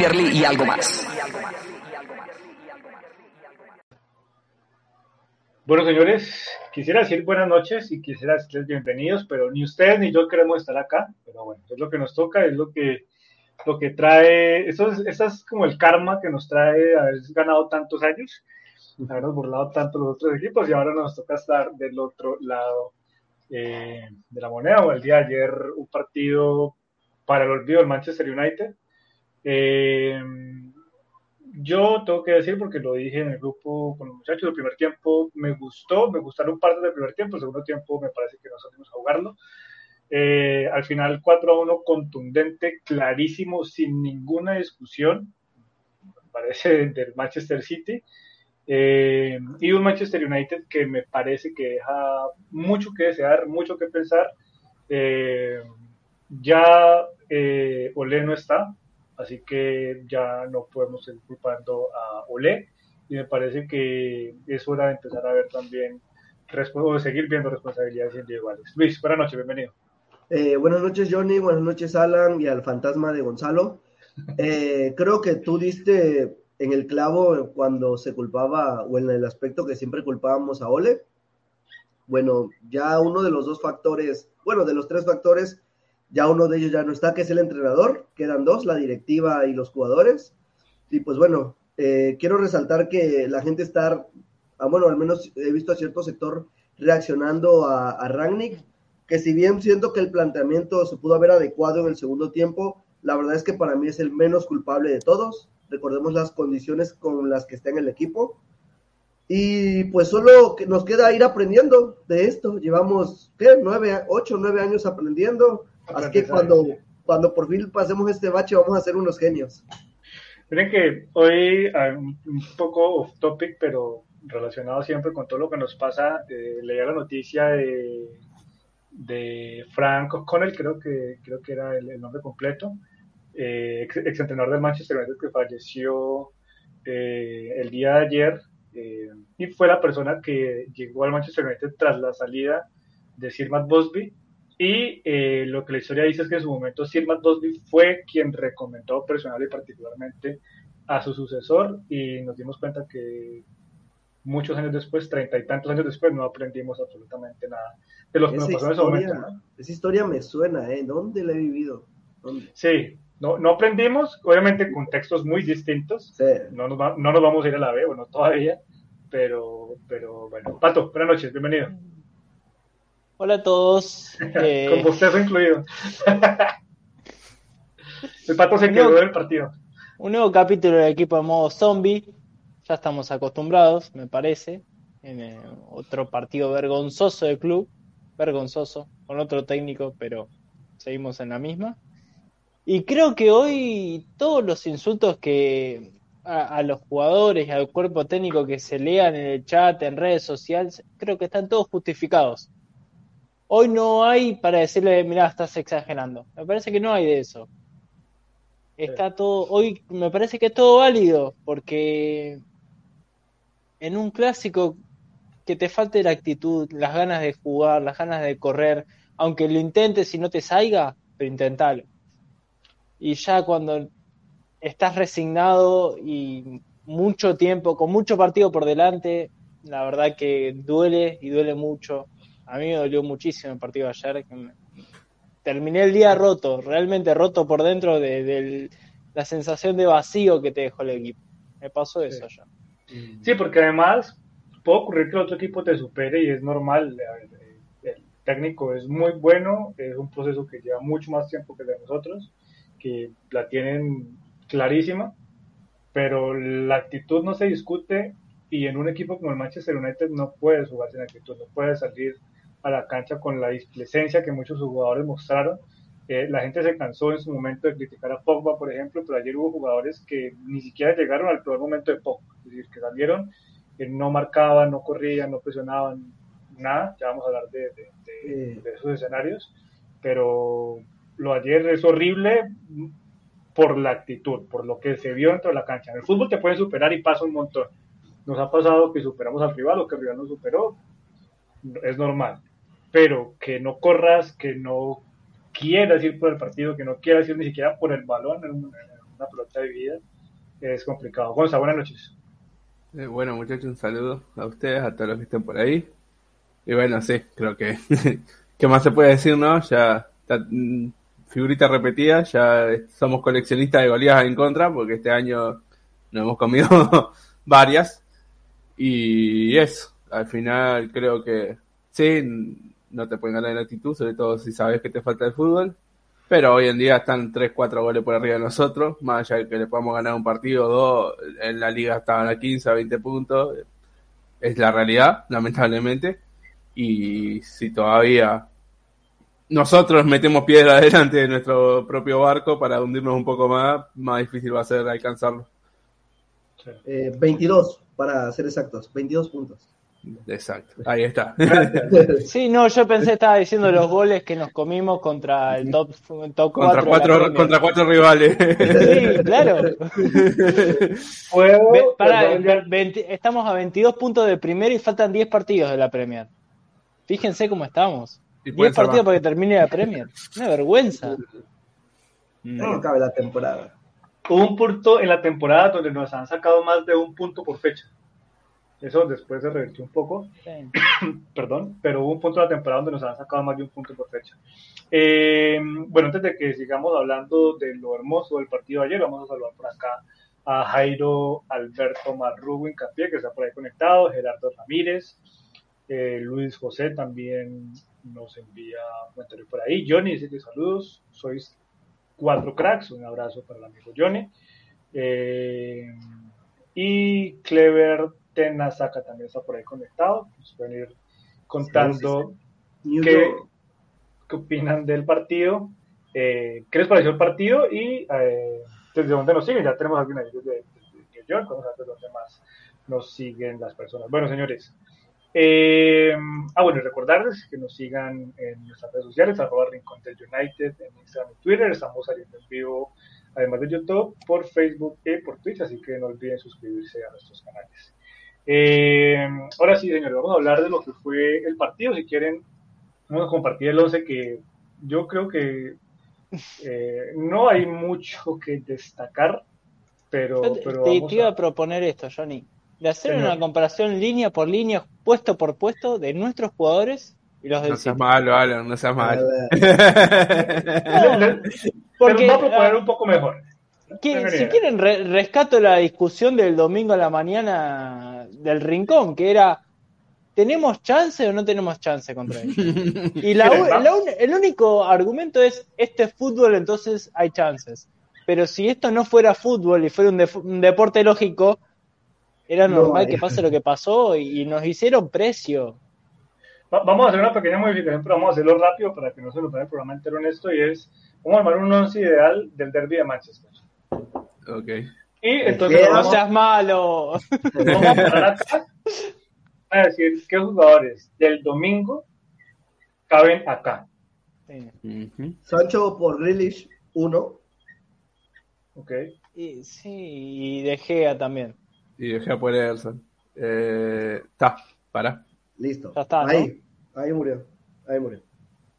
Premier League y algo más. Bueno, señores, quisiera decir buenas noches y quisiera decirles bienvenidos, pero ni ustedes ni yo queremos estar acá. Pero bueno, es lo que nos toca, es lo que, lo que trae. Eso es, eso es como el karma que nos trae haber ganado tantos años, habernos burlado tanto los otros equipos y ahora nos toca estar del otro lado eh, de la moneda. O el día de ayer, un partido para el olvido del Manchester United. Eh, yo tengo que decir, porque lo dije en el grupo con los muchachos, el primer tiempo me gustó, me gustaron partes del primer tiempo, el segundo tiempo me parece que no salimos a jugarlo. Eh, al final 4 a 1 contundente, clarísimo, sin ninguna discusión, me parece del Manchester City. Eh, y un Manchester United que me parece que deja mucho que desear, mucho que pensar. Eh, ya Olé no está, así que ya no podemos seguir culpando a Olé y me parece que es hora de empezar a ver también o de seguir viendo responsabilidades individuales. Luis, buenas noches, bienvenido. Eh, buenas noches, Johnny. Buenas noches, Alan, y al fantasma de Gonzalo. Eh, creo que tú diste en el clavo cuando se culpaba, o en el aspecto que siempre culpábamos a Ole. Bueno, ya uno de los dos factores, bueno, de los tres factores, ya uno de ellos ya no está, que es el entrenador. Quedan dos, la directiva y los jugadores. Y pues bueno, eh, quiero resaltar que la gente está, ah, bueno, al menos he visto a cierto sector reaccionando a, a que si bien siento que el planteamiento se pudo haber adecuado en el segundo tiempo, la verdad es que para mí es el menos culpable de todos. Recordemos las condiciones con las que está en el equipo. Y pues solo nos queda ir aprendiendo de esto. Llevamos, ¿qué? Nueve, ocho, nueve años aprendiendo. Así que cuando, cuando por fin pasemos este bache vamos a ser unos genios. Miren que hoy, ah, un poco off topic, pero relacionado siempre con todo lo que nos pasa, eh, leía la noticia de, de Frank O'Connell, creo que, creo que era el, el nombre completo, eh, ex, exentrenador del Manchester United que falleció eh, el día de ayer eh, y fue la persona que llegó al Manchester United tras la salida de Sir Matt Busby y eh, lo que la historia dice es que en su momento Sir Matt Busby fue quien recomendó personal y particularmente a su sucesor y nos dimos cuenta que muchos años después, treinta y tantos años después, no aprendimos absolutamente nada de lo que nos pasó en ese momento. ¿no? esa historia me suena, ¿eh? ¿Dónde la he vivido? ¿Dónde? Sí, no, no aprendimos, obviamente contextos muy distintos, Sí. no nos, va- no nos vamos a ir a la B, bueno, todavía, pero, pero bueno. Pato, buenas noches, bienvenido. Hola a todos. Eh, Con bostezo incluido. El Pato se quedó del partido. un nuevo capítulo del equipo de modo zombie. Ya estamos acostumbrados, me parece. En eh, otro partido vergonzoso del club. Vergonzoso, con otro técnico, pero seguimos en la misma. Y creo que hoy todos los insultos que a, a los jugadores y al cuerpo técnico que se lean en el chat, en redes sociales, creo que están todos justificados. Hoy no hay para decirle, mira, estás exagerando. Me parece que no hay de eso. Está todo, hoy me parece que es todo válido, porque en un clásico que te falte la actitud, las ganas de jugar, las ganas de correr, aunque lo intentes y no te salga, pero intentalo. Y ya cuando estás resignado y mucho tiempo, con mucho partido por delante, la verdad que duele y duele mucho. A mí me dolió muchísimo el partido de ayer. que me- Terminé el día roto, realmente roto por dentro de, de la sensación de vacío que te dejó el equipo. Me pasó eso ya. Sí, porque además puede ocurrir que el otro equipo te supere y es normal. El técnico es muy bueno, es un proceso que lleva mucho más tiempo que el de nosotros, que la tienen clarísima, pero la actitud no se discute y en un equipo como el Manchester United no puedes jugar sin actitud, no puedes salir a la cancha con la displicencia que muchos jugadores mostraron. Eh, la gente se cansó en su momento de criticar a Pogba, por ejemplo, pero ayer hubo jugadores que ni siquiera llegaron al peor momento de Pogba, es decir, que salieron, que no marcaban, no corrían, no presionaban, nada, ya vamos a hablar de, de, de esos escenarios, pero lo ayer es horrible por la actitud, por lo que se vio dentro de la cancha. En el fútbol te pueden superar y pasa un montón. Nos ha pasado que superamos al rival o que el rival nos superó, es normal. Pero que no corras, que no quieras ir por el partido, que no quieras ir ni siquiera por el balón en una, pelota de vida, es complicado. Gonza, buenas noches. Eh, bueno, muchachos, un saludo a ustedes, a todos los que estén por ahí. Y bueno, sí, creo que. ¿Qué más se puede decir, no? Ya. Mm, figurita repetida, ya somos coleccionistas de goleadas en contra, porque este año nos hemos comido varias. Y eso, al final creo que sí, no te pueden ganar en actitud, sobre todo si sabes que te falta el fútbol. Pero hoy en día están 3, 4 goles por arriba de nosotros, más allá de que le podamos ganar un partido o dos, en la liga estaban a 15, a 20 puntos. Es la realidad, lamentablemente. Y si todavía nosotros metemos piedra delante de nuestro propio barco para hundirnos un poco más, más difícil va a ser alcanzarlo. 22, eh, para ser exactos, 22 puntos. Exacto, ahí está. Sí, no, yo pensé estaba diciendo los goles que nos comimos contra el top, top contra cuatro, contra cuatro rivales. Sí, claro. para, estamos a 22 puntos de primero y faltan 10 partidos de la Premier. Fíjense cómo estamos. 10 partidos para que termine la Premier. Una vergüenza. No cabe la temporada. Hubo un punto en la temporada donde nos han sacado más de un punto por fecha. Eso después se revirtió un poco. Perdón, pero hubo un punto en la temporada donde nos han sacado más de un punto por fecha. Eh, bueno, antes de que sigamos hablando de lo hermoso del partido de ayer, vamos a saludar por acá a Jairo Alberto Marrugo Capié, que está por ahí conectado, Gerardo Ramírez, eh, Luis José también nos envía un comentario por ahí. Johnny dice que saludos, sois cuatro cracks, un abrazo para el amigo Johnny. Eh, y Clever Tenasaka también está por ahí conectado, nos pueden ir contando qué, qué, opinan del partido, eh, qué les pareció el partido y eh, desde dónde nos siguen. Ya tenemos alguna de, de, de, John, vamos a ver dónde más nos siguen las personas. Bueno, señores, eh, ah, bueno, y recordarles que nos sigan en nuestras redes sociales, arroba Rincón del United, en Instagram y Twitter. Estamos saliendo en vivo, además de YouTube, por Facebook y por Twitch, así que no olviden suscribirse a nuestros canales. Eh, ahora sí, señores, vamos a hablar de lo que fue el partido. Si quieren, vamos a compartir el 11 que yo creo que eh, no hay mucho que destacar, pero... pero te, iba a proponer esto, Johnny de hacer una comparación línea por línea, puesto por puesto, de nuestros jugadores y los del No seas malo, Alan, no seas malo. porque, va a proponer un poco mejor. si quieren, rescato la discusión del domingo a la mañana del Rincón, que era, ¿tenemos chance o no tenemos chance contra ellos? Y la, el único argumento es, este es fútbol, entonces hay chances. Pero si esto no fuera fútbol y fuera un deporte lógico, era normal que pase lo que pasó y, nos hicieron precio. vamos a hacer una pequeña modificación, pero vamos a hacerlo rápido para que no se lo ponga el programa entero en esto. Y es, vamos a armar un once ideal del derby de Manchester. Ok. Y entonces. No seas malo. Vamos a parar acá a decir qué jugadores del domingo caben acá. Sancho por Grealish, uno. Ok. Y, sí, y De Gea también. Y dejé a por Ederson. Eh, está, para. Listo. Ya está, ahí, ahí murió. Ahí murió.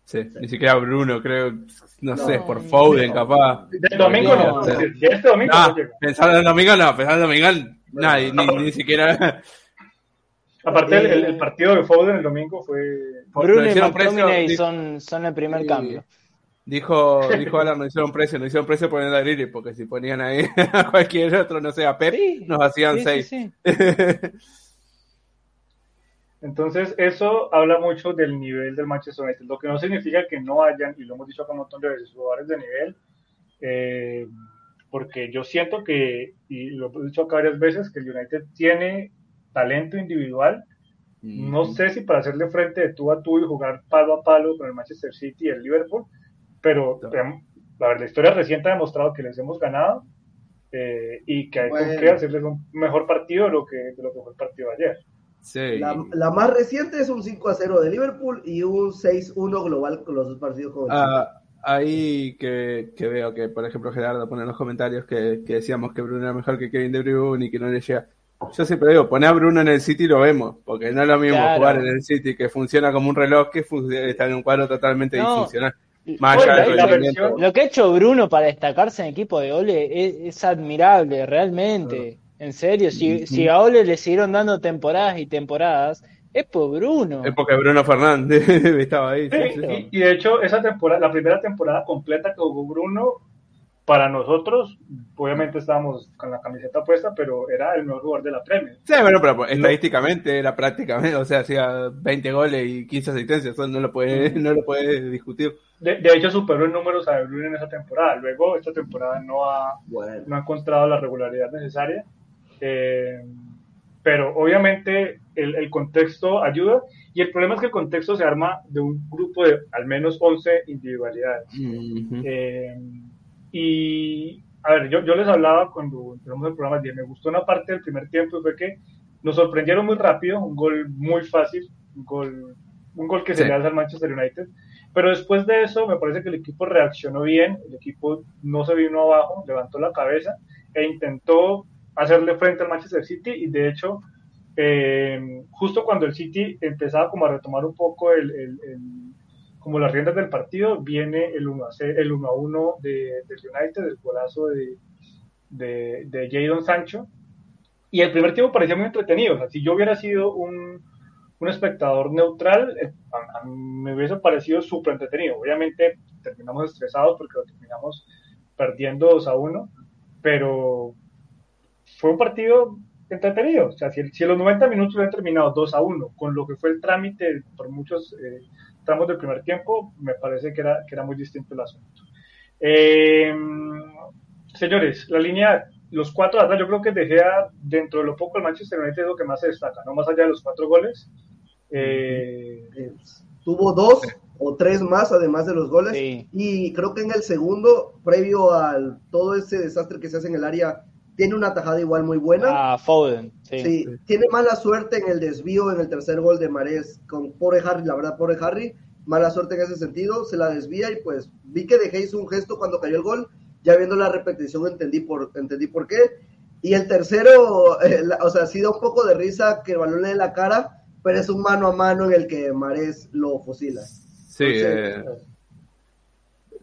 Sí, ni siquiera Bruno, creo, no, sé, por Foden, capaz. Del domingo no, este domingo ah, Pensando en el domingo no, pensando en el domingo nadie, ni, ni siquiera. Aparte, el, el, partido de Foden el domingo fue. Bruno y McTominay son, son el primer cambio. Dijo, dijo Alan, no hicieron precio, no hicieron precio poniendo a Grealish, porque si ponían ahí a cualquier otro, no sé, a Pep, Sí, nos hacían sí, seis. Entonces, eso habla mucho del nivel del Manchester United, lo que no significa que no hayan, y lo hemos dicho acá un montón de veces, jugadores de nivel, eh, porque yo siento que, y lo he dicho acá varias veces, que el United tiene talento individual. No sé si para hacerle frente de tú a tú y jugar palo a palo con el Manchester City y el Liverpool, pero No. la, verdad, la historia reciente ha demostrado que les hemos ganado eh, y que hay Bueno. qué hacerles un mejor partido de lo que, de lo que fue el partido de ayer. Sí. La, la más reciente es un 5 a 0 de Liverpool y un 6-1 global con los dos partidos con. Ah, ahí que, que veo que, por ejemplo, Gerardo pone en los comentarios que, que decíamos que Bruno era mejor que Kevin De Bruyne y que no le llega. Yo siempre digo, poné a Bruno en el City y lo vemos, porque no es lo mismo Claro. jugar en el City que funciona como un reloj que está en un cuadro totalmente No. disfuncional. Más allá versión- Lo que ha hecho Bruno para destacarse en equipo de Ole es, es admirable, realmente. En serio, si, si a Ole le siguieron dando temporadas y temporadas, es por Bruno. Es porque Bruno Fernández estaba ahí. sí, Sí, sí. y, y de hecho, esa temporada, la primera temporada completa que jugó Bruno, para nosotros, obviamente estábamos con la camiseta puesta, pero era el mejor jugador de la Premier. Sí, bueno, pero pues, estadísticamente era prácticamente, o sea, hacía 20 goles y 15 asistencias, eso no lo puede, no lo puede discutir. De, de hecho, superó en números a De Bruyne en esa temporada. Luego, esta temporada no ha, Bueno, no ha encontrado la regularidad necesaria. Eh, pero obviamente el, el contexto ayuda y el problema es que el contexto se arma de un grupo de al menos 11 individualidades. Ujú. Eh, y a ver, yo, yo les hablaba cuando empezamos el programa, me gustó una parte del primer tiempo y fue que nos sorprendieron muy rápido, un gol muy fácil, un gol, un gol que se Sí. le hace al Manchester United. Pero después de eso, me parece que el equipo reaccionó bien, el equipo no se vino abajo, levantó la cabeza e intentó hacerle frente al Manchester City y de hecho, eh, justo cuando el City empezaba como a retomar un poco el, el- el- como las riendas del partido, viene el 1 a, 0 el 1 a 1 de, del United, el golazo de, de, de Jadon Sancho. Y el primer tiempo parecía muy entretenido. O sea, si yo hubiera sido un, un espectador neutral, eh, a, a me hubiese parecido súper entretenido. Obviamente terminamos estresados porque lo terminamos perdiendo 2 a 1, pero fue un partido entretenido. O sea, si, el- si los 90 minutos hubieran terminado 2 a 1, con lo que fue el trámite por muchos eh, tramos del primer tiempo, me parece que era, que era muy distinto el asunto. Eh, señores, la línea, los cuatro atrás, yo creo que De Gea, dentro de lo poco, el Manchester United es lo que más se destaca, no más allá de los cuatro goles. Eh, eh, tuvo dos o tres más además de los goles Sí. y creo que en el segundo, previo al todo ese desastre que se hace en el área, tiene una tajada igual muy buena. Ah, Foden, sí. Sí, tiene mala suerte en el desvío en el tercer gol de Marés con pobre Harry, la verdad, pobre Harry, mala suerte en ese sentido, se la desvía y pues vi que De Gea hizo un gesto cuando cayó el gol, ya viendo la repetición entendí por, entendí por qué. Y el tercero, eh, la- o sea, sí da un poco de risa que el balón le dé la cara, pero es un mano a mano en el que Marés lo fusila. Sí, Entonces, eh,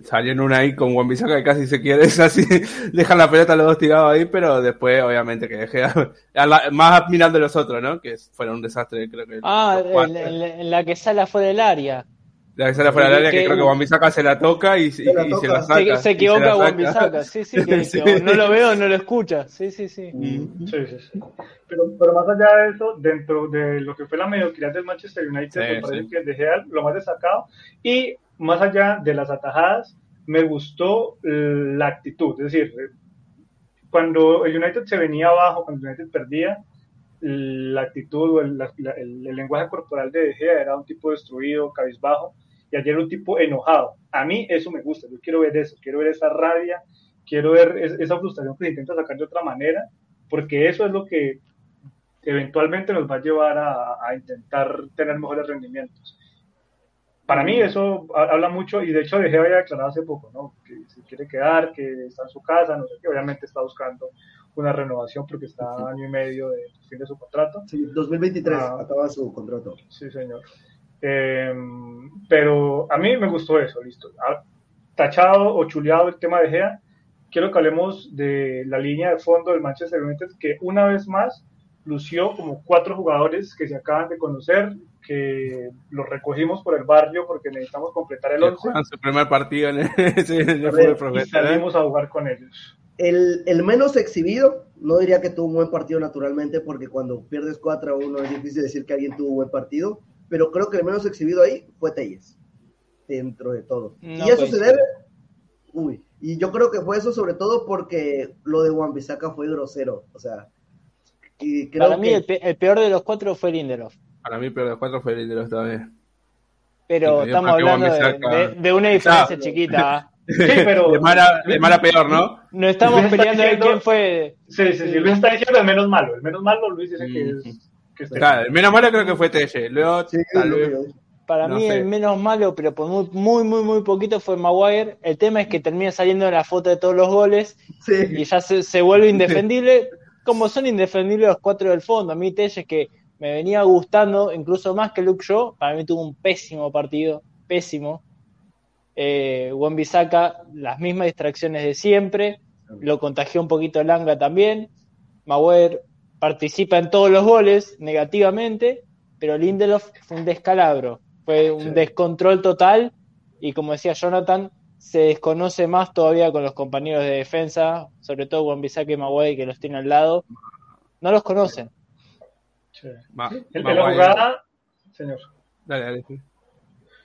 salió en una ahí con Juan Bisaca que casi se quiere, es así, dejan la pelota los dos tirados ahí, pero después obviamente que dejé a- a la- más mirando los otros, ¿no? Que fueron un desastre, creo que. Ah, en la que sale afuera del área. La que sale fuera del área, que que- creo que Juan Bisaca se la toca y, y- Se la y se toca. la saca. Se, se equivoca. Bisaca, sí, sí, que, Sí. que no lo veo, no lo escucha. Sí, sí, sí. Mm. Sí, sí, sí. Pero, pero más allá de eso, dentro de lo que fue la mediocridad del Manchester United, Sí, me parece sí. que De Gea lo más destacado. Y más allá de las atajadas, me gustó la actitud. Es decir, eh, cuando el United se venía abajo, cuando el United perdía, la actitud o el, la- el- el lenguaje corporal de De Gea era un tipo destruido, cabizbajo, y ayer un tipo enojado. A mí eso me gusta, yo quiero ver eso, quiero ver esa rabia, quiero ver es- esa frustración que se intenta sacar de otra manera, porque eso es lo que eventualmente nos va a llevar a, a intentar tener mejores rendimientos. Para mí eso ha- habla mucho, y de hecho De Gea había declarado hace poco, ¿no? que se quiere quedar, que está en su casa, no sé qué, obviamente está buscando una renovación porque está a año y medio de fin de su contrato. Sí, 2023 Ah. acaba su contrato. Sí, señor. Eh, pero a mí me gustó eso, listo. Ha tachado o chuleado el tema de Gea. Quiero que hablemos de la línea de fondo del Manchester United, que una vez más lució como cuatro jugadores que se acaban de conocer, que los recogimos por el barrio porque necesitamos completar el Que 11 juegan su primer partido en el, sí, en el fútbol y salimos a jugar con ellos. El, el menos exhibido, no diría que tuvo un buen partido naturalmente, porque cuando pierdes 4 a 1 es difícil decir que alguien tuvo un buen partido, pero creo que el menos exhibido ahí fue Telles, dentro de todo. No y eso se coincido. debe, uy, y yo creo que fue eso sobre todo porque lo de Juan Bisaca fue grosero, o sea, y creo Para mí que el peor de los cuatro fue Lindelof. Para mí, pero los cuatro fue el de los también. Pero Sí, estamos hablando de, de- de una diferencia chiquita. Sí, pero De mala, de mala a peor, ¿no? No estamos peleando de quién fue. sí, sí, sí, Luis está diciendo el menos malo. El menos malo, Luis dice que Mm. es. Que es Claro, el menos malo creo que fue Telle. Luego, sí, tal lo vez. que yo- Para No mí sé. el menos malo, pero por muy, muy, muy, muy poquito fue Maguire. El tema es que termina saliendo en la foto de todos los goles sí. y ya se, se vuelve indefendible. Como son indefendibles los cuatro del fondo. A mí Telles que me venía gustando, incluso más que Luke Shaw, para mí tuvo un pésimo partido, pésimo. Eh, Wan-Bissaka, las mismas distracciones de siempre, lo contagió un poquito el Anga también. Maguire participa en todos los goles negativamente, pero Lindelof fue un descalabro, fue un Sí. descontrol total y como decía Jonathan, se desconoce más todavía con los compañeros de defensa, sobre todo Wan-Bissaka y Maguire que los tiene al lado, no los conocen. Sí. Ma- En, en la Maguire- jugada, señor. Dale, dale. sí.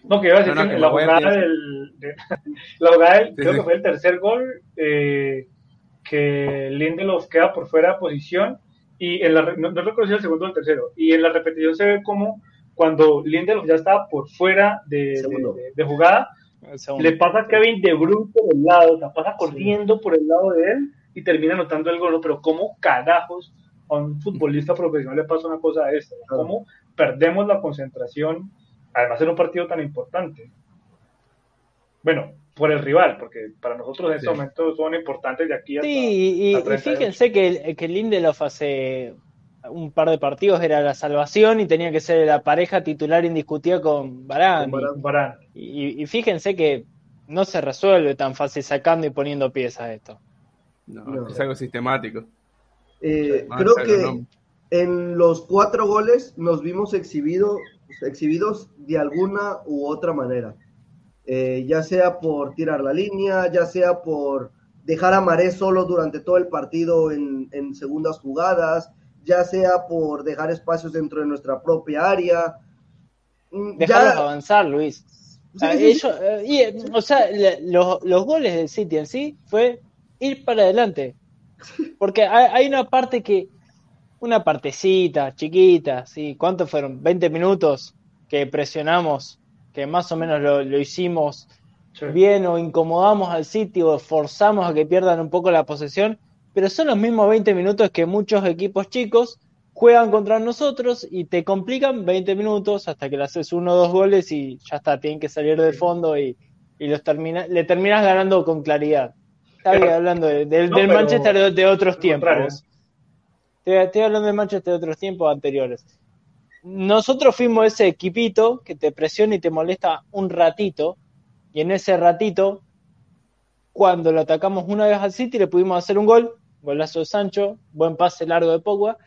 No, que iba a decir No, no, que que en la Maguire jugada tiene- del. de- la jugada del, Sí, creo sí. que fue el tercer gol, eh, que Lindelof queda por fuera de posición. Y en la, no, no recuerdo si el segundo o el tercero. Y en la repetición se ve como cuando Lindelof ya estaba por fuera de, de- Segundo. de- de jugada, El le pasa a Kevin De Bruyne por el lado, o sea, pasa corriendo por el lado de él y termina anotando el gol. Pero ¿cómo carajos a un futbolista profesional le pasa una cosa de esta? ¿Cómo perdemos la concentración, además en un partido tan importante? Bueno, por el rival, porque para nosotros en este Sí. momento son importantes de aquí hasta... Sí, y, y- a y 38. fíjense que, que Lindelof hace un par de partidos era la salvación y tenía que ser la pareja titular indiscutida con. Varane. Y, y fíjense que no se resuelve tan fácil sacando y poniendo piezas esto. No, No. es algo sistemático. Eh, Ah, creo que en los cuatro goles nos vimos exhibido, exhibidos de alguna u otra manera. Eh, ya sea por tirar la línea, ya sea por dejar a Maré solo durante todo el partido en, en segundas jugadas, ya sea por dejar espacios dentro de nuestra propia área. Mm, Dejarlos ya- avanzar, Luis. Sí, sí, ellos- eh, y, o sea, le- los, los goles del City en sí fue ir para adelante. Porque hay, una parte que, una partecita chiquita, ¿sí? ¿Cuántos fueron? ¿20 minutos que presionamos, que más o menos lo, lo hicimos Sí. bien o incomodamos al City o forzamos a que pierdan un poco la posesión? Pero son los mismos 20 minutos que muchos equipos chicos juegan contra nosotros y te complican 20 minutos hasta que le haces uno o dos goles y ya está, tienen que salir del fondo y, y los termina, le terminas ganando con claridad. Estaba Pero- hablando de- del, no, del pero- Manchester de, otros tiempos. Estoy, estoy hablando del Manchester de otros tiempos anteriores. Nosotros fuimos ese equipito que te presiona y te molesta un ratito, y en ese ratito, cuando lo atacamos una vez al City, le pudimos hacer un gol, golazo de Sancho, buen pase largo de Pogba,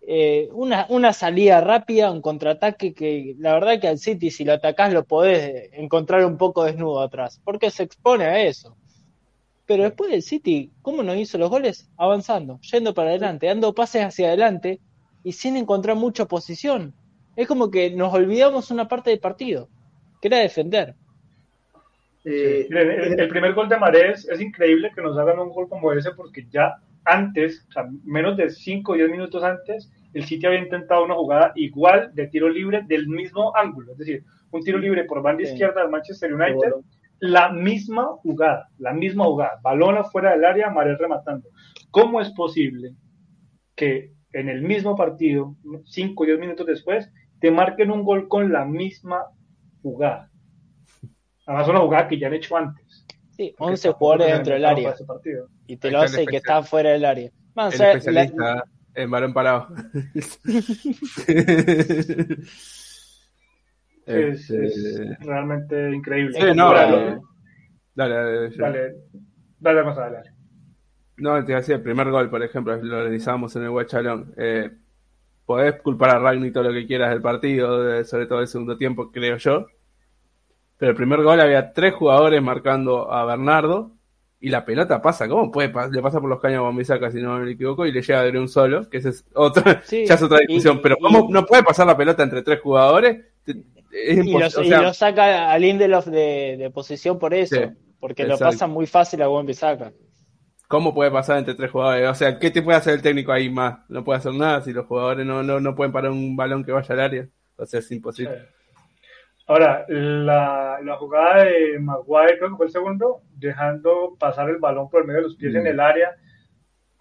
eh, una, una salida rápida, un contraataque que la verdad que al City si lo atacás lo podés encontrar un poco desnudo atrás, porque se expone a eso. Pero después del City, ¿cómo nos hizo los goles? Avanzando, yendo para adelante, dando pases hacia adelante y sin encontrar mucha posición. Es como que nos olvidamos una parte del partido, que era defender. eh, Miren, el, el primer gol de Marés es increíble que nos hagan un gol como ese porque ya antes, o sea, menos de 5 o 10 minutos antes, el City había intentado una jugada igual de tiro libre del mismo ángulo, es decir, un tiro libre por banda Sí. izquierda del Manchester United, la misma jugada, la misma jugada, balón afuera del área, Marés rematando. ¿Cómo es posible que en el mismo partido, 5 o 10 minutos después, te marquen un gol con la misma jugada? Además, una jugada que ya han hecho antes. Sí, Porque 11 tampoco jugadores dentro del área y te lo hace que está fuera del área. Más, El o sea, especialista en balón parado. Es, Este, es realmente increíble. Sí, no, Ahora, eh, Dale, dale, dale, dale, más adelante. No, te decía, el primer gol, por ejemplo, lo realizábamos en el Guachalón. Eh, podés culpar a Ragni todo lo que quieras del partido, de- sobre todo el segundo tiempo, creo yo. Pero el primer gol había tres jugadores marcando a Bernardo y la pelota pasa, ¿cómo puede? pa- Le pasa por los caños a Bombisaca, si no me equivoco, y le llega de un solo, que esa es otra, Sí, ya es otra y- discusión. pero y- ¿cómo no puede pasar la pelota entre tres jugadores? Es Y, los- o y sea, lo saca a Lindelof de, de posición por eso, Sí, porque lo pasa muy fácil a Buen saca. ¿Cómo puede pasar entre tres jugadores? O sea, ¿qué te puede hacer el técnico ahí más? No puede hacer nada si los jugadores no, no, no pueden parar un balón que vaya al área. O sea, es imposible. Ahora, la, la jugada de Maguire, creo que fue el segundo, dejando pasar el balón por el medio de los pies en el área.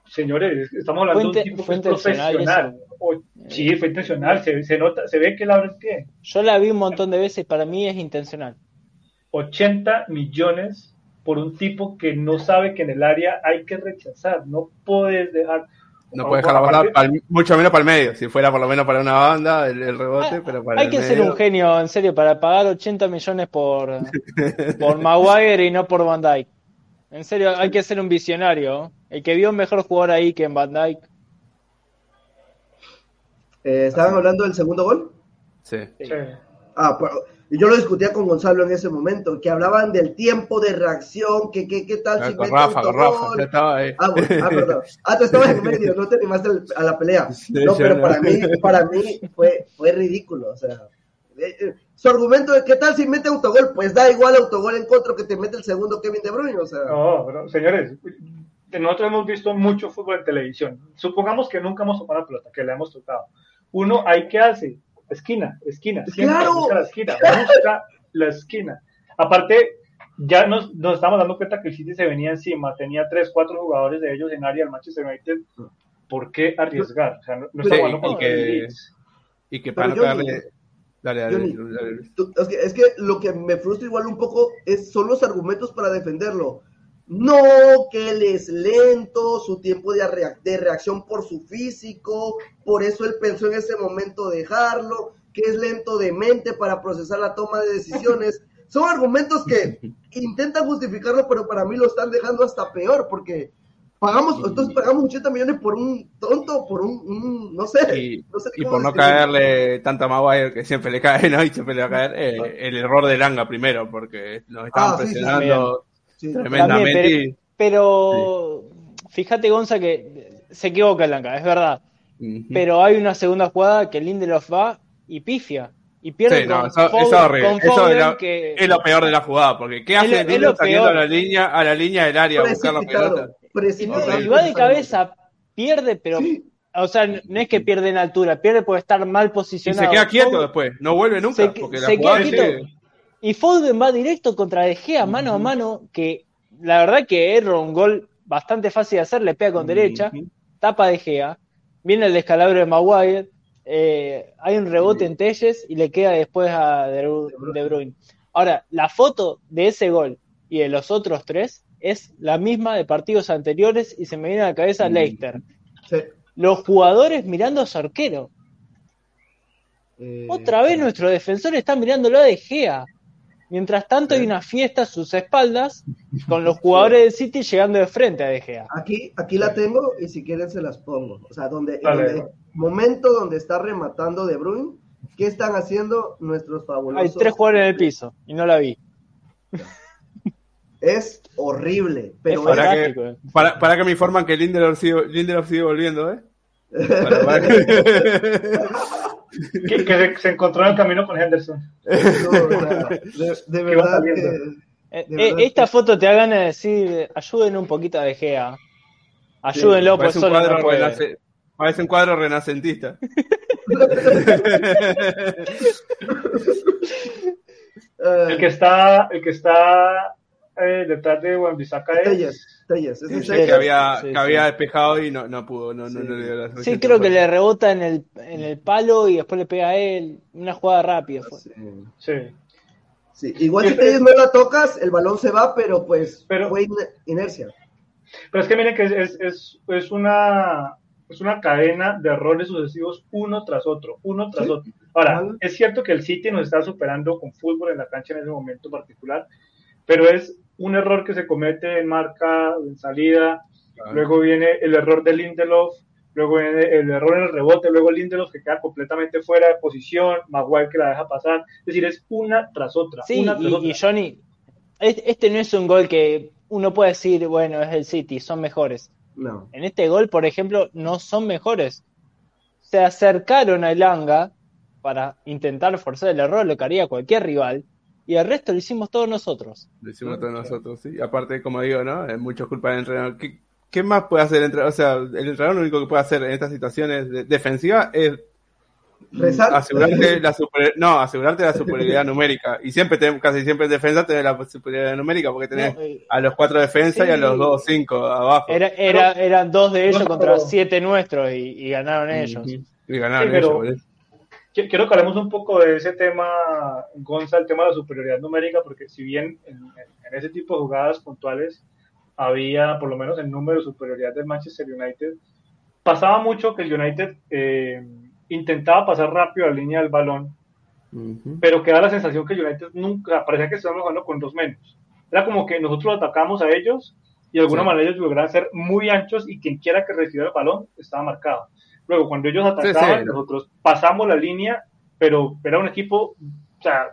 Señores, estamos hablando de un tipo profesional. O- sí, fue intencional, se, se nota, se ve que el pie. Yo la vi un montón de veces, para mí es intencional. 80 millones por un tipo que no sabe que en el área hay que rechazar. No puedes dejar. No puede dejar la bola, mucho menos para el medio. Si fuera por lo menos para una banda, el, el rebote, pero para Hay el que ser un genio, en serio, para pagar 80 millones por, por Maguire y no por Van Dyke. En serio, hay que ser un visionario. El que vio un mejor jugador ahí que en Van Dyke. Eh, ¿Estaban hablando del segundo gol? Sí. Sí. Ah, pero- y yo lo discutía con Gonzalo en ese momento, que hablaban del tiempo de reacción, que qué qué tal Ah, si con mete Rafa, con. Rafa, ya estaba ahí. Ah, bueno, ah, perdón. Ah, tú estabas en medio, no te animaste a la pelea. Sí, No, pero no. para mí, para mí fue, fue ridículo. O sea, eh, eh, su argumento de qué tal si mete autogol, pues da igual autogol en contra que te mete el segundo Kevin De Bruyne. O sea, No, pero, señores, nosotros hemos visto mucho fútbol en televisión. Supongamos que nunca hemos tocado la pelota, que la hemos tocado. Uno, ¿hay qué hace? Esquina, esquina, siempre ¡Claro! busca la esquina, busca la esquina. Aparte, ya nos, nos estamos dando cuenta que el City se venía encima, tenía tres, cuatro jugadores de ellos en área del Manchester United. ¿Por qué arriesgar? O sea, no, no Pero- está jugando y que-. Y que para caerle. Dale, dale, Johnny, dale, tú- es, que, es que lo que me frustra igual un poco es, son los argumentos para defenderlo. No, que él es lento, su tiempo de, de reacción por su físico, por eso él pensó en ese momento dejarlo, que es lento de mente para procesar la toma de decisiones. Son argumentos que intentan justificarlo, pero para mí lo están dejando hasta peor, porque pagamos, entonces pagamos 80 millones por un tonto, por un, un- no sé. Y, no sé y por no caerle tanto a Maguire, que siempre le cae, ¿no? Y siempre le va a caer, eh, el error de Langa primero, porque nos estaban Ah, sí, sí. Sí. tremendamente. También, Pero fíjate, Gonza, que se equivoca Blanca, es verdad. y-. Pero hay una segunda jugada que Lindelof va y pifia. Y pierde Sí, no, con, eso, eso Foden- es horrible. con Eso es Foden, lo, que- es lo peor de la jugada, porque ¿qué hace el saliendo a la línea, a la línea del área a buscar la pelota? Precipitado, Y, y va de cabeza, pierde, pero. O sea, no es que pierde en altura, pierde por estar mal Y posicionado. se queda quieto después, no vuelve nunca, Se- porque la se jugada queda quieto. Y Foden va directo contra De Gea, mano a mano, que la verdad que erra un gol bastante fácil de hacer, le pega con derecha, tapa De Gea, viene el descalabro de Maguire, eh, hay un rebote en Telles y le queda después a De De Bruyne. Ahora, la foto de ese gol y de los otros tres es la misma de partidos anteriores y se me viene a la cabeza. Leicester. Sí. Los jugadores mirando a su arquero. Eh, Otra vez nuestro defensor está mirándolo a De Gea. Mientras tanto hay una fiesta a sus espaldas con los jugadores del City llegando de frente a De Gea. Aquí, aquí la tengo y si quieren se las pongo. O sea, donde, Dale. donde- momento donde está rematando De Bruyne, ¿qué están haciendo nuestros fabulosos? Hay tres jugadores en el piso y no la vi. Es horrible, pero Es Para que, eh. para, para que me informan que Lindelof sigue, Lindelof sigue volviendo, ¿eh? Que- se, se encontró en el camino con Henderson. no, de, de verdad que. Eh, de eh, verdad esta que- foto te da ganas de decir, ayuden un poquito a De Gea. Ayúdenlo, pues parece, un solo cuadro no puede. renace- parece un cuadro renacentista. eh, El que está, el que está eh, detrás de Wan-Bissaka es Sí, que había, Sí, que sí. había despejado y no, no pudo, no, no, no le dio la Sí, creo que le rebota en el, en el palo y después le pega a él. Una jugada rápida fue. Sí. Sí. Sí, Igual si Telles no la tocas, el balón se va, pero pues Pero- fue iner- inercia. Pero es que miren que es, es, es, es una es una cadena de errores sucesivos uno tras otro, uno tras Sí. otro. Ahora, es cierto que el City nos está superando con fútbol en la cancha en ese momento particular, pero es un error que se comete en marca, en salida, Claro. luego viene el error de Lindelof, luego el, el error en el rebote, luego Lindelof que queda completamente fuera de posición, Maguire que la deja pasar, es decir, es una tras otra. Sí, una tras y, otra. y Johnny, es- este no es un gol que uno puede decir, bueno, es el City, son mejores. No. En este gol, por ejemplo, no son mejores. Se acercaron a Elanga para intentar forzar el error, lo que haría cualquier rival, y el resto lo hicimos todos nosotros. Lo hicimos todos nosotros, sí. Y aparte, como digo, ¿no? Es mucho culpa del entrenador. ¿Qué, qué más puede hacer el entrenador? O sea, el entrenador lo único que puede hacer en estas situaciones de- defensivas es Rezar. asegurarte la super, no, asegurarte la superioridad numérica. Y siempre tenemos, casi siempre en defensa tenés la superioridad numérica porque tenés No, eh, a los cuatro defensas sí. y a los dos cinco abajo. Era, era, eran dos de ellos No, contra siete nuestros y, y ganaron ellos. Y ganaron Sí, pero- ellos, Quiero que hablemos un poco de ese tema, Gonza, el tema de la superioridad numérica, porque si bien en, en- ese tipo de jugadas puntuales había, por lo menos en número, superioridad del Manchester United, pasaba mucho que el United eh, intentaba pasar rápido a la línea del balón, pero queda la sensación que el United nunca, parecía que estábamos jugando con dos menos. Era como que nosotros atacamos a ellos y de alguna Sí. manera ellos lograban ser muy anchos y quien quiera que recibiera el balón estaba marcado. Luego, cuando ellos atacaban, sí. nosotros pasamos la línea, pero era un equipo, o sea,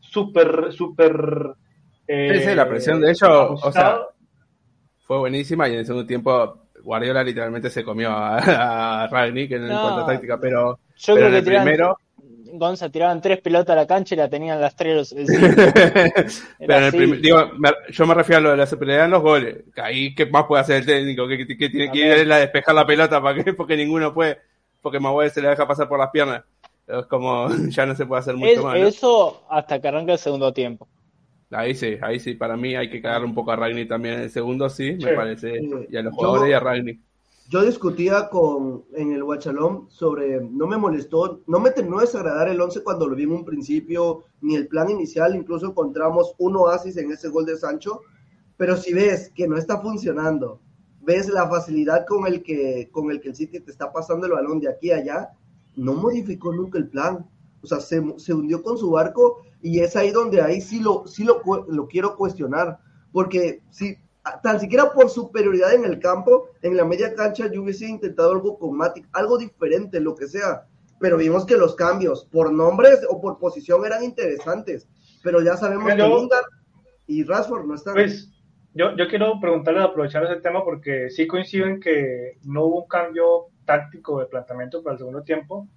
súper, súper... eh, Sí, sí, la presión de ellos, o sea, ajustado. Fue buenísima y en el segundo tiempo Guardiola literalmente se comió a, a Ragnick en, No. cuanto a táctica, pero, Yo pero creo en que el primero, Gonza tiraban tres pelotas a la cancha y la tenían las tres los- el pero en el primer, digo, me- yo me refiero a lo de la superioridad en los goles. Ahí, ¿qué más puede hacer el técnico? Que, que- que tiene que ir a despejar la pelota para que, porque ninguno puede, porque Maguire se le deja pasar por las piernas. Es como, ya no se puede hacer mucho Es- más. ¿no? Eso hasta que arranca el segundo tiempo. Ahí sí, ahí sí, para mí hay que cagarle un poco a Ragnick también en el segundo, sí, me parece. Y a los Yo- jugadores y a Ragnick. Yo discutía con en el Guachalón sobre, no me molestó, no me terminó de desagradar el 11 cuando lo vi en un principio, ni el plan inicial, incluso encontramos un oasis en ese gol de Sancho, pero si ves que no está funcionando, ves la facilidad con el que, con el, que el City te está pasando el balón de aquí a allá, no modificó nunca el plan. O sea, se, se hundió con su barco y es ahí donde ahí sí lo, sí lo, lo quiero cuestionar. Porque si tan siquiera por superioridad en el campo, en la media cancha yo hubiese intentado algo con Matic, algo diferente, lo que sea. Pero vimos que los cambios por nombres o por posición eran interesantes. Pero ya sabemos Pero- que Lingard y Rashford no están. Pues yo, yo quiero preguntarles, aprovechar ese tema, porque sí coincido en que no hubo un cambio táctico de planteamiento para el segundo tiempo.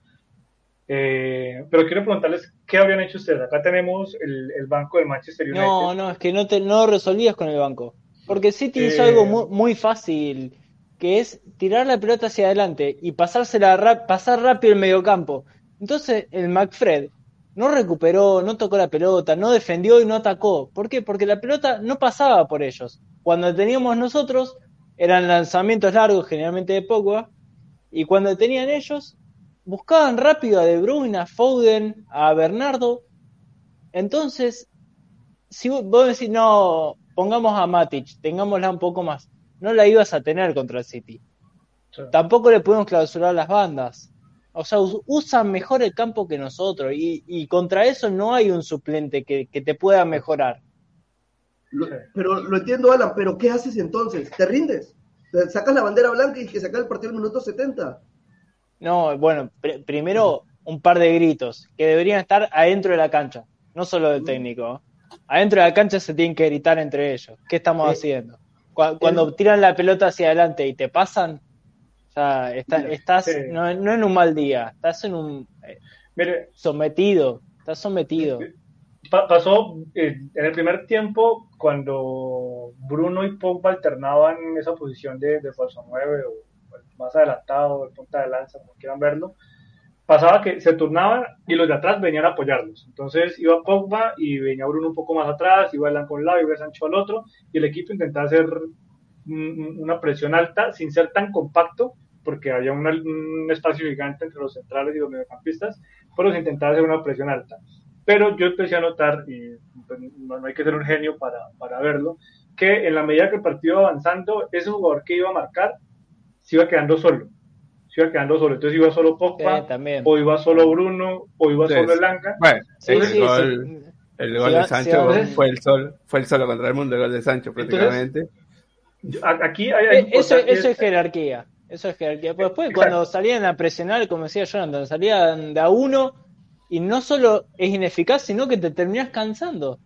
Eh, pero quiero preguntarles qué habían hecho ustedes. Acá tenemos el, el banco del Manchester United. No, no, es que no te no resolvías con el banco. Porque City hizo Eh. algo muy, muy fácil, que es tirar la pelota hacia adelante y pasársela pasar rápido el mediocampo. Entonces el McFred no recuperó, no tocó la pelota, no defendió y no atacó. ¿Por qué? Porque la pelota no pasaba por ellos. Cuando teníamos nosotros, eran lanzamientos largos, generalmente de Pogba, y cuando tenían ellos, buscaban rápido a De Bruyne, a Foden, a Bernardo. Entonces, si vos vos decís, no, pongamos a Matic, tengámosla un poco más, no la ibas a tener contra el City. Sí. Tampoco le podemos clausurar las bandas. O sea, us- usan mejor el campo que nosotros y, y contra eso no hay un suplente que, que te pueda mejorar. Lo- pero lo entiendo, Alan, pero ¿qué haces entonces? ¿Te rindes? ¿Te sacas la bandera blanca y que saca el partido al minuto 70? No, bueno, pr- primero un par de gritos que deberían estar adentro de la cancha, no solo del técnico. Adentro de la cancha se tienen que gritar entre ellos. ¿Qué estamos haciendo? Cu- Cuando tiran la pelota hacia adelante y te pasan, ya está- estás Sí. no, no en un mal día, estás en un eh, Mire, sometido, estás sometido. pa- pasó eh, en el primer tiempo cuando Bruno y Pogba alternaban en esa posición de, de falso 9 o más adelantado, el punta de lanza, como quieran verlo. Pasaba que se turnaban y los de atrás venían a apoyarlos. Entonces iba Pogba y venía Bruno un poco más atrás, iba Elan con un lado, iba Sancho al otro, y el equipo intentaba hacer una presión alta sin ser tan compacto, porque había un espacio gigante entre los centrales y los mediocampistas, pero se intentaba hacer una presión alta. Pero yo empecé a notar, y pues, no, no hay que ser un genio para, para verlo, que en la medida que el partido iba avanzando, ese jugador que iba a marcar se iba quedando solo. Se iba quedando solo. Entonces iba solo Pogba, Sí, también. o iba solo Bruno, o iba solo sí. Elanga. Bueno, Sí, el gol, sí. el gol Sí, de Sancho sí. fue el sol, fue el solo contra el mundo, el gol de Sancho prácticamente. Aquí hay, hay Eh, Eso, eso es jerarquía. Eso es jerarquía. Pero después, cuando salían a presionar, como decía Jonathan, salían de a uno y no solo es ineficaz, sino que te terminas cansando.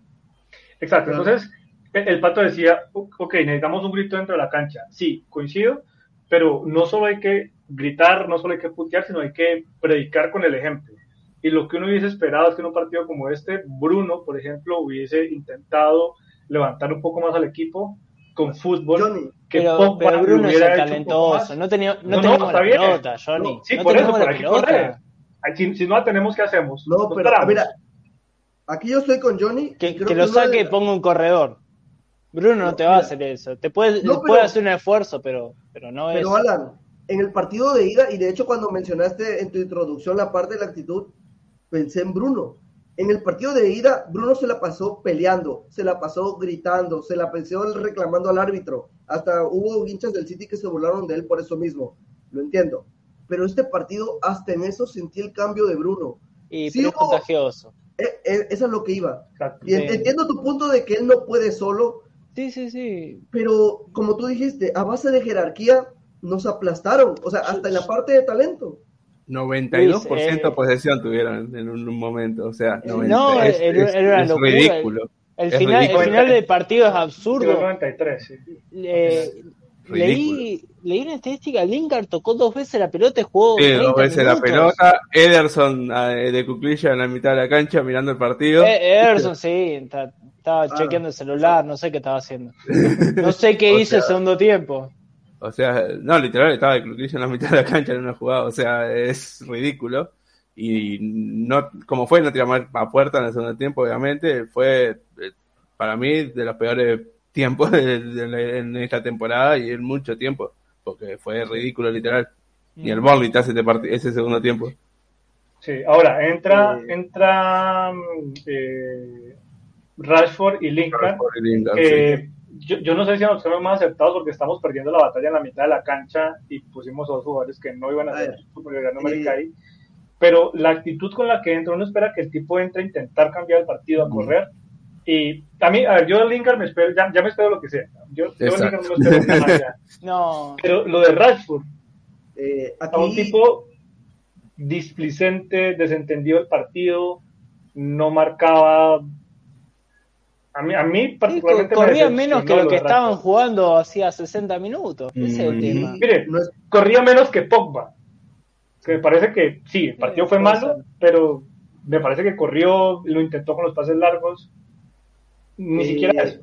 Exacto. Entonces, el, el pato decía, ok, necesitamos un grito dentro de la cancha. Sí, coincido, pero no solo hay que gritar, no solo hay que putear, sino hay que predicar con el ejemplo. Y lo que uno hubiese esperado es que en un partido como este, Bruno, por ejemplo, hubiese intentado levantar un poco más al equipo con fútbol. Johnny, que Pero, Pogba pero Bruno es talentoso. más. No, tenía, no, No, no, teníamos está la bien. pelota, Johnny. Sí, no por eso, que correr. Ay, Si, si no la tenemos, ¿qué hacemos? No, Nos pero mira, aquí yo estoy con Johnny. Que, creo que lo saque de- y ponga un corredor. Bruno no, No, te va a hacer eso. Te puede, No, puede pero- hacer un esfuerzo, pero, pero no es. Pero Alan, en el partido de ida, y de hecho cuando mencionaste en tu introducción la parte de la actitud, pensé en Bruno. En el partido de ida, Bruno se la pasó peleando, se la pasó gritando, se la pasó reclamando al árbitro. Hasta hubo hinchas del City que se burlaron de él por eso mismo. Lo entiendo. Pero este partido, hasta en eso sentí el cambio de Bruno. y sí pero contagioso. Eh, eh, eso es lo que iba. Y entiendo tu punto de que él no puede solo, Sí, sí, sí. pero como tú dijiste, a base de jerarquía nos aplastaron. O sea, hasta en la parte de talento. 92% Luis, eh, posesión tuvieron en un, un momento, o sea, No, 90, es, era- es- era una es locura. ridículo. El Es final, el ridículo. final del partido es absurdo. 93, sí. Eh, leí, leí una estadística, Lingard tocó dos veces la pelota y jugó Sí, 30 dos veces la pelota, Ederson eh, de cuclilla en la mitad de la cancha mirando el partido. Eh, Ederson, sí, ta- estaba Ah. chequeando el celular, no sé qué estaba haciendo. No sé qué hizo sea- el segundo tiempo. O sea, no, literal, estaba de cuclilla en la mitad de la cancha en una jugada, o sea, es ridículo. Y no, como fue, no tiramos a puerta en el segundo tiempo, obviamente, fue eh, para mí de los peores tiempos de- en esta temporada y en mucho tiempo, porque fue ridículo, literal. Mm. el Burnley te hace ese, parti- ese segundo tiempo. Sí, ahora entra, Eh. entra mm, eh, Rashford y. Por Lingard, sí. que yo, yo no sé si nos somos más aceptados porque estamos perdiendo la batalla en la mitad de la cancha y pusimos a dos jugadores que no iban a A ver, superioridad numérica ahí. Pero la actitud con la que entra, uno espera que el tipo entre a intentar cambiar el partido, a correr. Y a mí, a ver, yo de Lingard me espero, ya, ya me espero lo que sea. Yo, yo de. Lingard no me espero nada ya. No, Pero lo de Rashford, Eh, a un aquí, tipo displicente, desentendido del partido, no marcaba. A mí, a mí sí, particularmente. me corría menos que lo que estaban jugando hacía 60 minutos. Ese es el Mm. tema. Mire, no es- corría menos que Pogba. Que me parece que sí, el partido fue malo, ser. pero me parece que corrió, lo intentó con los pases largos. Ni Eh, siquiera eso.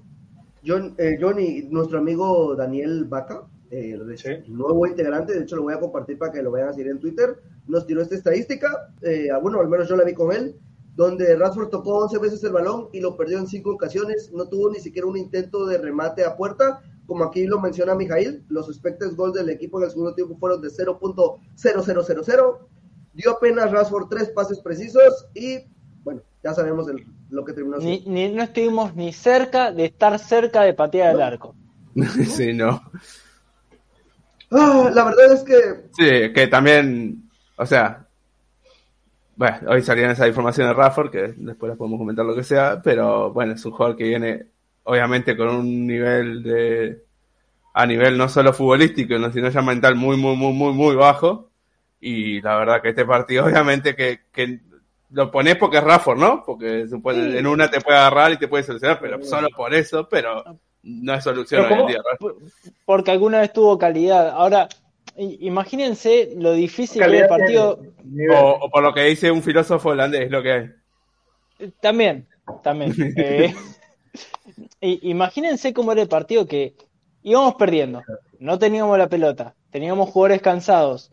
John- eh, Johnny, nuestro amigo Daniel Vaca, eh, Sí. nuevo integrante, de hecho lo voy a compartir para que lo vayan a seguir en Twitter, nos tiró esta estadística, eh, bueno, al menos yo la vi con él, donde Rashford tocó 11 veces el balón y lo perdió en 5 ocasiones, no tuvo ni siquiera un intento de remate a puerta, como aquí lo menciona Mijail, los expected goals del equipo en el segundo tiempo fueron de 0.0000, dio apenas Rashford tres pases precisos y, bueno, ya sabemos el- lo que terminó Ni, ni- no estuvimos ni cerca de estar cerca de patear el No. arco. sí, no. Ah, la verdad es que Sí, que también, o sea, bueno, hoy salían esa información de Rafford, que después la podemos comentar lo que sea, pero bueno, es un jugador que viene obviamente con un nivel de, a nivel no solo futbolístico, no, sino ya mental muy, muy, muy, muy, muy bajo, y la verdad que este partido obviamente que, que lo pones porque es Rafford, ¿no? Porque puede- Sí. en una te puede agarrar y te puede solucionar, pero solo por eso, pero no es solución hoy en día. Rafford. Porque alguna vez tuvo calidad. Ahora, imagínense lo difícil que era el partido. O, o por lo que dice un filósofo holandés, lo que hay. También, también. Eh, imagínense cómo era el partido que íbamos perdiendo, no teníamos la pelota, teníamos jugadores cansados,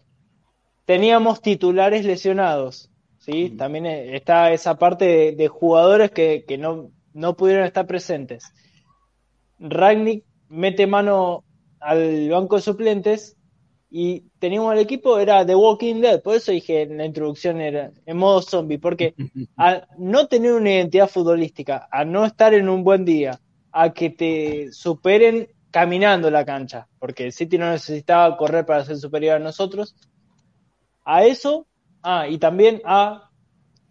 teníamos titulares lesionados, ¿sí? También eh, está esa parte de, de jugadores que, que no, no pudieron estar presentes. Ragnick mete mano al banco de suplentes y teníamos al equipo, era The Walking Dead, por eso dije en la introducción era en modo zombie, porque a no tener una identidad futbolística, a no estar en un buen día, a que te superen caminando la cancha, porque el City no necesitaba correr para ser superior a nosotros, a eso, ah, y también a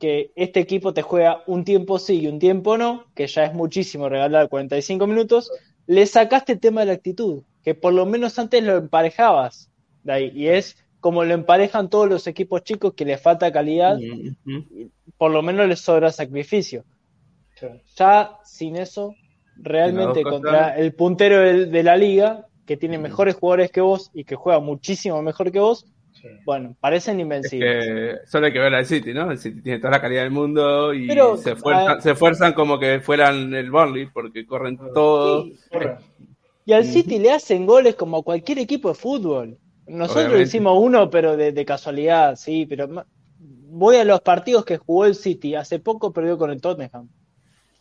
que este equipo te juega un tiempo sí y un tiempo no, que ya es muchísimo regalar 45 minutos, le sacaste el tema de la actitud, que por lo menos antes lo emparejabas. De ahí. Y es como lo emparejan todos los equipos chicos que les falta calidad, por lo menos les sobra sacrificio. Sí. Ya sin eso, realmente contra el puntero de, la liga, que tiene mejores jugadores que vos y que juega muchísimo mejor que vos, Sí. bueno, parecen Es invencibles. que solo hay que ver al City, ¿no? El City tiene toda la calidad del mundo y Pero, se, esfuerzan, a- se esfuerzan como que fueran el Burnley porque corren todo. Sí, Corre. Y al City le hacen goles como a cualquier equipo de fútbol. Nosotros Obviamente. hicimos uno, pero de, de casualidad, sí, pero ma- voy a los partidos que jugó el City. Hace poco perdió con el Tottenham.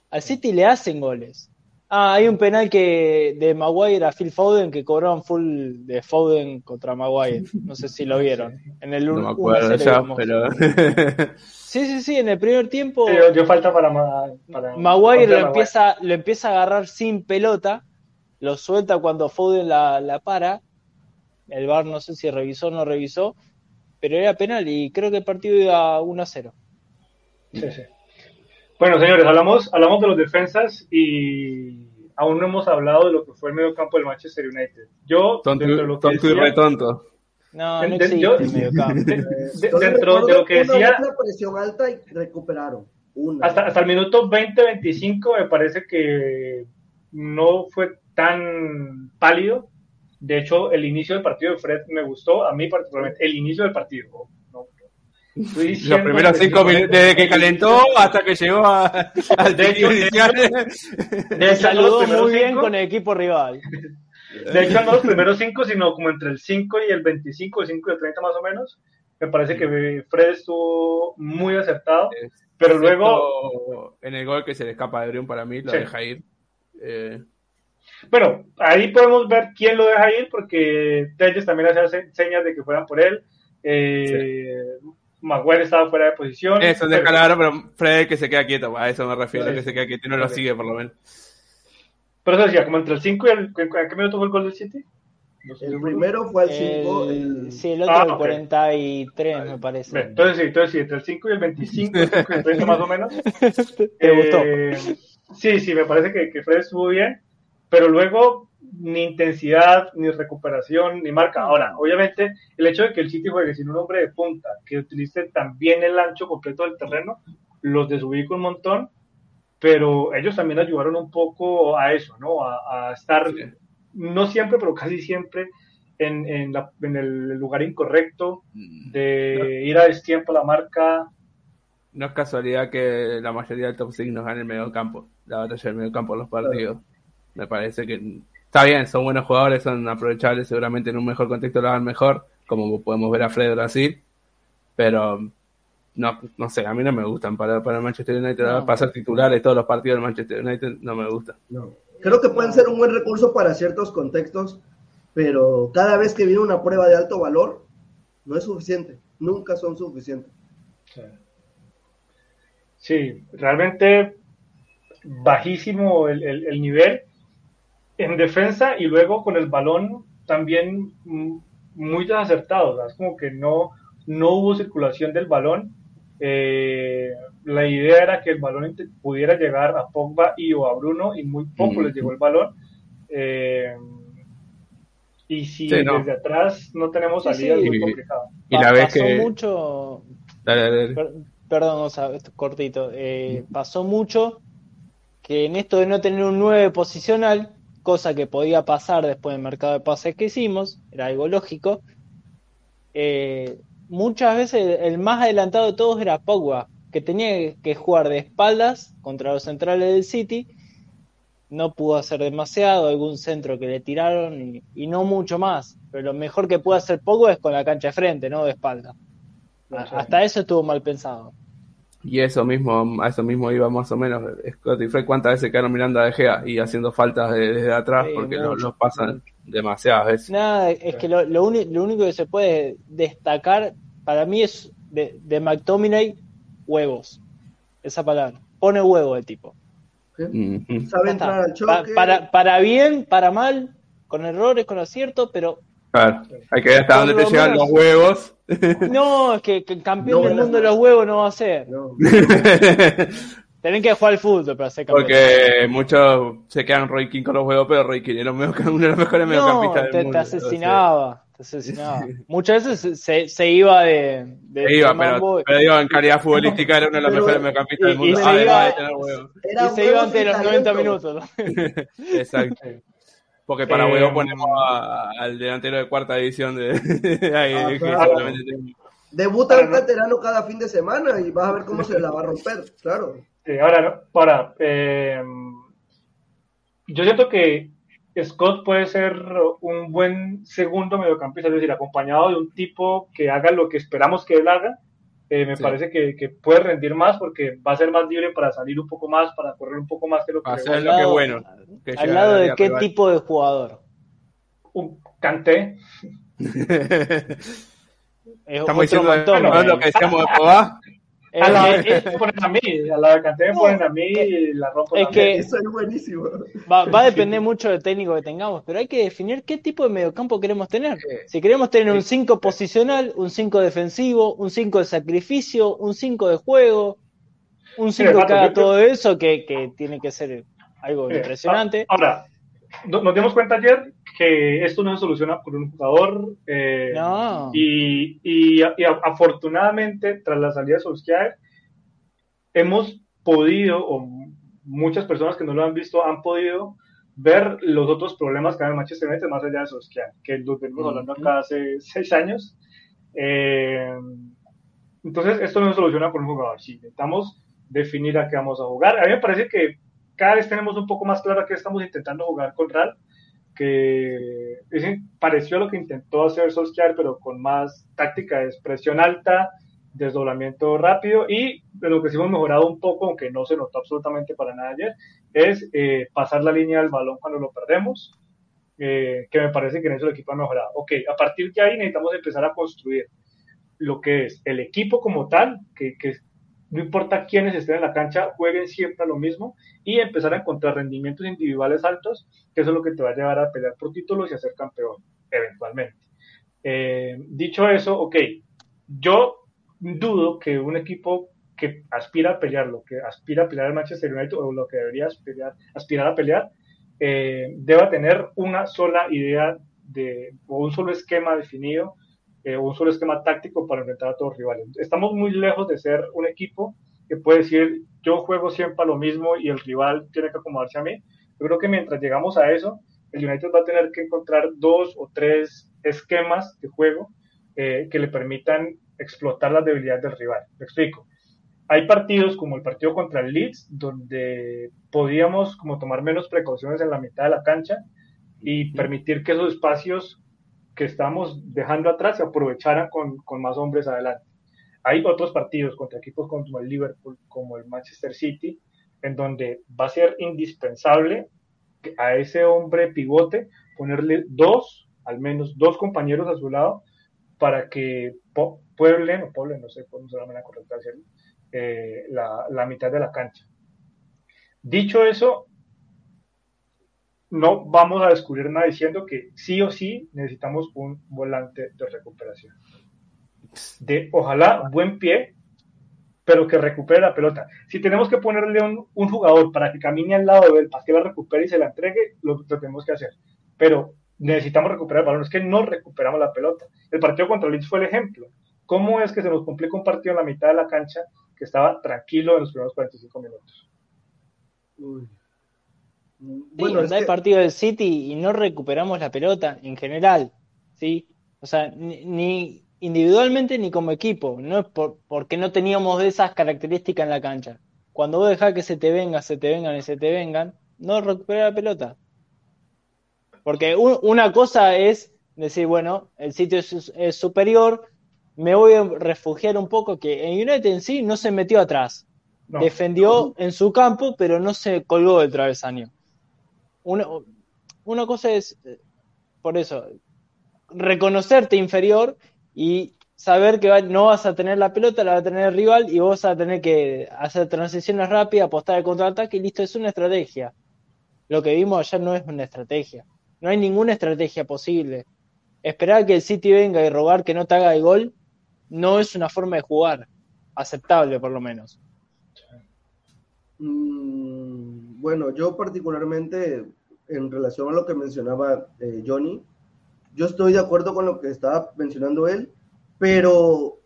Al City le hacen goles. Ah, hay un penal que de Maguire a Phil Foden que cobraron full de Foden contra Maguire. No sé si lo vieron. En el No me acuerdo 1-0 ya, íbamos. pero. Sí, sí, sí, en el primer tiempo Sí, yo, yo falta para, ma- para Maguire lo empieza, lo empieza a agarrar sin pelota, lo suelta cuando Foden la, la para. El VAR no sé si revisó o no revisó, pero era penal y creo que el partido iba 1 a 0. Sí, sí. Bueno, señores, hablamos, hablamos de los defensas y aún no hemos hablado de lo que fue el medio campo del Manchester United. Yo, Tonto, dentro de lo que tonto y decía- retonto. No, no De- existe yo- el mediocampo. de- de- Yo dentro de lo que una decía, buena presión alta y recuperaron. Una. hasta, hasta el minuto 20-25 me parece que no fue tan pálido. De hecho, el inicio del partido de Fred me gustó, a mí particularmente, el inicio del partido. no, Los primeros cinco minutos, desde que calentó hasta que llegó a, al De hecho. De saludó muy bien cinco. con el equipo rival. De hecho, no los primeros 5, sino como entre el 5 y el 25, el 5 y el 30 más o menos. Me parece que Fred estuvo muy acertado, pero luego, En el gol que se le escapa de Brion para mí, lo Sí. deja ir. Eh, bueno, ahí podemos ver quién lo deja ir, porque Telles también hacía se- señas de que fueran por él. Eh, Maguire estaba fuera de posición. eso pero- deja claro, pero Fred que se queda quieto, a eso me refiero, Sí. que se queda quieto y no lo sigue por lo menos. Pero eso decía, como entre el 5 y el. ¿A qué minuto fue el gol del City? No sé. El primero fue al 5. El- sí, el otro Ah, el ok. 43 me parece. Bien, entonces sí, entonces sí, entre el 5 y el 25, el 5 y el 30 más o menos. ¿Te gustó? Eh, sí, sí, me parece que, que Fred estuvo bien, pero luego ni intensidad, ni recuperación, ni marca. Ahora, obviamente, el hecho de que el City juegue sin un hombre de punta, que utilice también el ancho completo del terreno, los desubica un montón, pero ellos también ayudaron un poco a eso, ¿no? A, a estar, Sí. no siempre, pero casi siempre en, en, la- en el lugar incorrecto, de ir a destiempo a la marca. No es casualidad que la mayoría del top 6 nos gane el medio campo, la batalla del medio campo en los partidos. Me parece que está bien, son buenos jugadores, son aprovechables, seguramente en un mejor contexto lo hagan mejor, como podemos ver a Fred Brasil, pero no, no sé, a mí no me gustan para, para el Manchester United, No. pasar titulares todos los partidos del Manchester United no me gusta. No. Creo que pueden ser un buen recurso para ciertos contextos, pero cada vez que viene una prueba de alto valor, no es suficiente. Nunca son suficientes. Sí, realmente bajísimo el, el- el nivel en defensa y luego con el balón también mm, muy desacertado. o sea, es como que no, no hubo circulación del balón. Eh, la idea era que el balón pudiera llegar a Pogba y o a Bruno y muy poco Ujú. les llegó el balón. Eh, y si Sí, no. desde atrás no tenemos Sí, salida, es sí. muy complicado. Y la Pa- vez pasó que... mucho, Dale, dale, dale. Per- perdón, o sea, esto es cortito. Eh, pasó mucho que en esto de no tener un 9 posicional, cosa que podía pasar después del mercado de pases que hicimos, era algo lógico. eh, muchas veces el más adelantado de todos era Pogba, que tenía que jugar de espaldas contra los centrales del City. No pudo hacer demasiado, algún centro que le tiraron y, y no mucho más. Pero lo mejor que puede hacer Pogba es con la cancha de frente, no de espalda. Hasta eso estuvo mal pensado. Y eso mismo, a eso mismo iba más o menos. Scott y Fred, ¿cuántas veces quedaron mirando a De Gea y haciendo faltas de- desde atrás? Sí, porque mucho. los pasan demasiadas veces. Nada, es que lo, lo, uni- lo único que se puede destacar para mí es de, de McTominay huevos. Esa palabra. Pone huevo el tipo. Sabe entrar al Pa- choque. para, para bien, para mal, con errores, con acierto, pero Claro, hay que ver hasta dónde te llegan los huevos. no, es que, campeón No, del mundo de los huevos no va a ser. No. Tienen que jugar al fútbol para ser campeón. Porque muchos se quedan Roy King con los huevos, pero Roy King era uno de los mejores no, mediocampistas del te, te mundo. asesinaba, te Se asesinaba. Muchas veces se, se iba de. de Se iba, de pero, pero digo, en calidad futbolística era uno de los Pero- mejores mediocampistas del mundo. y se además iba- de tener huevos. Y se iba huevos antes de y los 90 talento. minutos. Exacto. Porque para Eh, huevo ponemos a- al delantero de cuarta división de, ahí, Ah, que claro. solamente tiene- Debuta un veterano cada fin de semana y vas a ver cómo se la va a romper, claro. Sí, ahora, no, ahora eh, yo siento que Scott puede ser un buen segundo mediocampista, es decir, acompañado de un tipo que haga lo que esperamos que él haga. Eh, me Sí. parece que, que puede rendir más porque va a ser más libre para salir un poco más, para correr un poco más que lo que le lo que bueno. que Al lado de qué rival. tipo de jugador. un Kanté. Es Estamos diciendo montón, ¿no? eh. lo que decíamos de Pogba. Eh, A la eh, de eh, me ponen a mí, a la de Kanté me ponen a mí y la rompo Es también. que- Eso es buenísimo. Va, va a depender mucho del técnico que tengamos, pero hay que definir qué tipo de mediocampo queremos tener. Si queremos tener un 5 posicional, un 5 defensivo, un 5 de sacrificio, un 5 de juego, un 5 Mato, que haga yo- todo eso, que, que tiene que ser algo impresionante. Ahora, no- nos dimos cuenta ayer que esto no se soluciona por un jugador. eh, No. Y, y- y afortunadamente, tras la salida de Solskjaer, hemos podido, o muchas personas que no lo han visto han podido ver los otros problemas que hay en Manchester United más allá de Solskjaer, que los venimos hablando acá hace seis años. Eh, entonces, esto no se soluciona por un jugador. Sí, necesitamos definir a qué vamos a jugar. A mí me parece que cada vez tenemos un poco más claro a qué estamos intentando jugar con Real, que es, pareció lo que intentó hacer Solskjaer, pero con más táctica, es presión alta, desdoblamiento rápido y de lo que sí hemos mejorado un poco, aunque no se notó absolutamente para nada ayer, es eh, pasar la línea del balón cuando lo perdemos, eh, que me parece que en eso el equipo ha mejorado. Ok, a partir de ahí necesitamos empezar a construir lo que es el equipo como tal, que, que no importa quiénes estén en la cancha, jueguen siempre a lo mismo y empezar a encontrar rendimientos individuales altos, que eso es lo que te va a llevar a pelear por títulos y a ser campeón, eventualmente. Eh, dicho eso, ok, yo dudo que un equipo que aspira a pelear, lo que aspira a pelear el Manchester United o lo que debería aspirar, a pelear, eh, deba tener una sola idea de, o un solo esquema definido eh, un solo esquema táctico para enfrentar a todos los rivales. Estamos muy lejos de ser un equipo que puede decir yo juego siempre a lo mismo y el rival tiene que acomodarse a mí. Yo creo que mientras llegamos a eso, el United va a tener que encontrar dos o tres esquemas de juego eh, que le permitan explotar las debilidades del rival. Me explico. Hay partidos como el partido contra el Leeds, donde podíamos como tomar menos precauciones en la mitad de la cancha y permitir que esos espacios que estamos dejando atrás se aprovecharan con, con, más hombres adelante. Hay otros partidos contra equipos como el Liverpool, como el Manchester City, en donde va a ser indispensable a ese hombre pivote ponerle dos, al menos dos compañeros a su lado, para que pueblen, o pueblen, no sé cómo se la correcta eh, la, la mitad de la cancha. Dicho eso, no vamos a descubrir nada diciendo que sí o sí necesitamos un volante de recuperación. De ojalá buen pie, pero que recupere la pelota. Si tenemos que ponerle un, jugador para que camine al lado de él, para que la recupere y se la entregue, lo, tenemos que hacer. Pero necesitamos recuperar el balón, es que no recuperamos la pelota. El partido contra Leeds fue el ejemplo. ¿Cómo es que se nos complica un partido en la mitad de la cancha que estaba tranquilo en los primeros 45 minutos? Uy. Bueno, sí, que... partido del City y no recuperamos la pelota en general, ¿sí? O sea, ni, ni individualmente ni como equipo, no es por, porque no teníamos de esas características en la cancha. Cuando vos dejás que se te venga, se te vengan y se te vengan, no recuperar la pelota. Porque un, una cosa es decir, bueno, el sitio es, es, superior, me voy a refugiar un poco, que en United en sí no se metió atrás. No. Defendió en su campo, pero no se colgó del travesaño. Una, una cosa es, por eso, reconocerte inferior y saber que no vas a tener la pelota, la va a tener el rival y vos vas a tener que hacer transiciones rápidas, apostar el contraataque y listo, es una estrategia. Lo que vimos ayer no es una estrategia. No hay ninguna estrategia posible. Esperar que el City venga y rogar que no te haga el gol no es una forma de jugar aceptable, por lo menos. Mm, bueno, yo particularmente, en relación a lo que mencionaba eh, Johnny, yo estoy de acuerdo con lo que estaba mencionando él, pero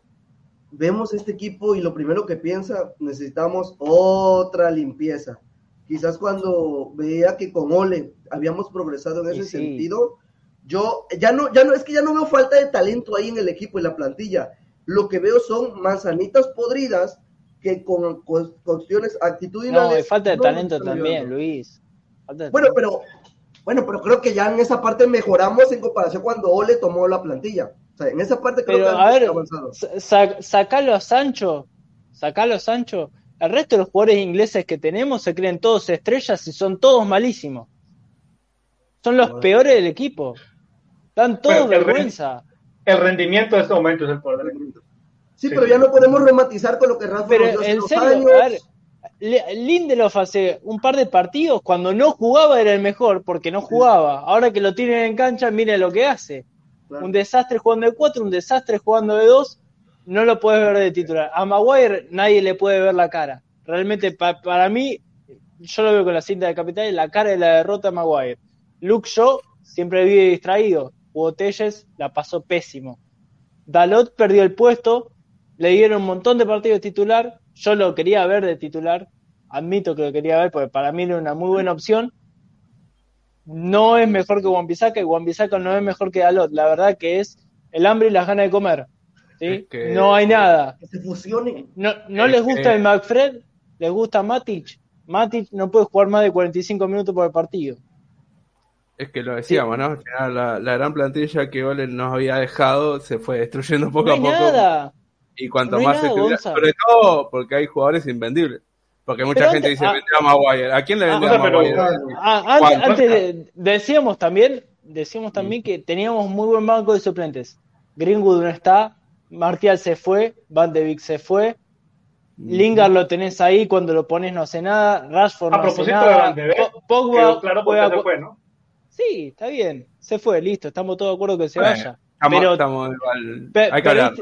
vemos este equipo y lo primero que piensa, necesitamos otra limpieza. Quizás cuando veía que con Ole habíamos progresado en ese sentido, yo ya no, ya no, es que ya no veo falta de talento ahí en el equipo, en la plantilla. Lo que veo son manzanitas podridas que con, cuestiones actitudinales. No, falta de talento también, Luis. bueno, pero bueno, pero creo que ya en esa parte mejoramos en comparación cuando Ole tomó la plantilla. O sea, en esa parte creo pero, que a ver, avanzado. sacalo a Sancho, sacalo a Sancho. El resto de los jugadores ingleses que tenemos se creen todos estrellas y son todos malísimos. Son los peores del equipo. Dan todos vergüenza. El rendimiento de este momento es el poder del equipo. Sí, pero ya no podemos rematizar con lo que Rafa pero, en serio, A ver, Lindelof hace un par de partidos, cuando no jugaba era el mejor, porque no jugaba. Ahora que lo tienen en cancha, miren lo que hace. Un desastre jugando de cuatro, un desastre jugando de dos, no lo puedes ver de titular. A Maguire nadie le puede ver la cara. Realmente, para mí, yo lo veo con la cinta de capital, la cara de la derrota a Maguire. Luke Shaw siempre vive distraído. Hugo Telles la pasó pésimo. Dalot perdió el puesto, le dieron un montón de partidos titular, yo lo quería ver de titular, admito que lo quería ver porque para mí era una muy buena opción. No es mejor que Juan y Juan no es mejor que Dalot, la verdad que es el hambre y las ganas de comer. ¿sí? no hay nada. Que se fusione. No, no les gusta el McFred, les gusta Matic. Matic no puede jugar más de 45 minutos por el partido. Es que lo decíamos, ¿no? La, la, gran plantilla que Ole nos había dejado se fue destruyendo poco a poco. Nada. Y cuanto más se sobre todo porque hay jugadores invendibles. Porque mucha gente dice, vende a Maguire. ¿A quién le vende a Maguire? antes, decíamos también, decíamos también que teníamos muy buen banco de suplentes. Greenwood no está, Martial se fue, Van de Beek se fue, Lingard lo tenés ahí, cuando lo pones no hace nada, Rashford no hace nada, Pogba claro juega... se fue, ¿no? Sí, está bien, se fue, listo, estamos todos de acuerdo que se vaya. pero estamos igual, hay que hablar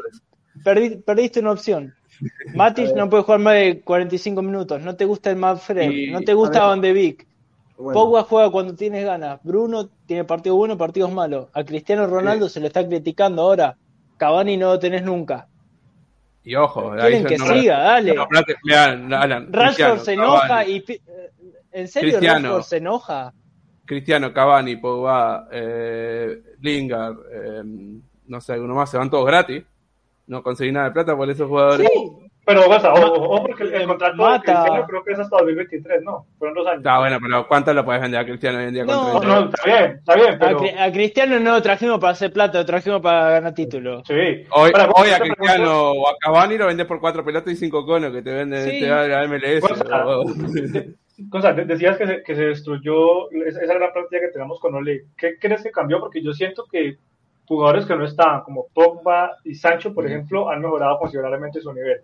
perdiste una opción. Matic no puede jugar más de 45 minutos. No te gusta el Manfred. no te gusta Van de Beek. Pogba juega cuando tienes ganas. Bruno tiene partidos buenos, partidos malos. A Cristiano Ronaldo se le está criticando ahora. Cavani no lo tenés nunca. Y ojo, quieren que siga, dale. Rashford se enoja y ¿En serio Rashford se enoja? Cristiano, Cavani, Pogba, eh, Lingard, eh, no sé, alguno más, se van todos gratis no conseguí nada de plata por esos jugadores. Sí, pero o sea, ojo, porque el, contrato de Cristiano creo que es hasta 2023, ¿no? Fueron dos años. Está bueno, pero ¿cuánto lo puedes vender a Cristiano hoy en día? No, con no, está bien, está bien. Pero... A, Cristiano no lo trajimos para hacer plata, lo trajimos para ganar título. Sí. Hoy, hoy a Cristiano o a Cavani lo vendes por cuatro pelotas y cinco conos que te venden sí. te da la MLS. Cosa, decías que se, que se destruyó esa gran plantilla que tenemos con Ole. ¿Qué crees que cambió? Porque yo siento que jugadores que no estaban, como Pogba y Sancho, por ejemplo, han mejorado considerablemente su nivel.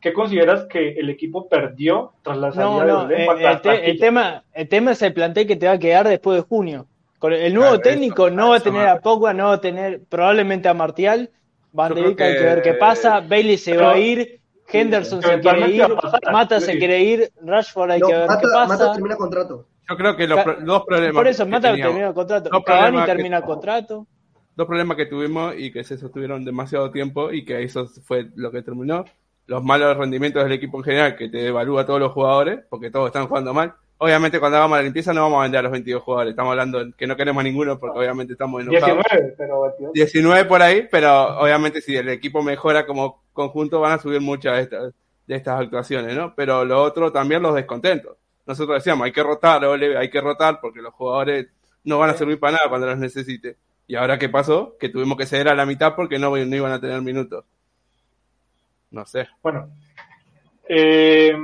¿Qué consideras que el equipo perdió tras la salida de Olé? Eh, el, tema, el tema es el plantel que te va a quedar después de junio. Con el nuevo técnico no va a tener a Pogba, no va a tener probablemente a Martial. Van de hay que ver qué pasa. Bailey se va a ir. Henderson se quiere ir. Mata se quiere ir. Rashford hay que ver qué pasa. Mata termina contrato. Yo creo que los dos problemas. Por eso, Mata termina contrato. Cavani termina contrato dos problemas que tuvimos y que se sostuvieron demasiado tiempo y que eso fue lo que terminó. Los malos rendimientos del equipo en general, que te evalúa a todos los jugadores, porque todos están jugando mal. Obviamente cuando hagamos la limpieza no vamos a vender a los 22 jugadores, estamos hablando que no queremos a ninguno porque obviamente estamos enojados. 19, pero 19 por ahí, pero obviamente si el equipo mejora como conjunto van a subir muchas de estas, de estas actuaciones, ¿no? Pero lo otro también los descontentos. Nosotros decíamos, hay que rotar, hay que rotar porque los jugadores no van a servir para nada cuando los necesite. ¿Y ahora qué pasó? Que tuvimos que ceder a la mitad porque no, no iban a tener minutos. No sé. Bueno. Eh,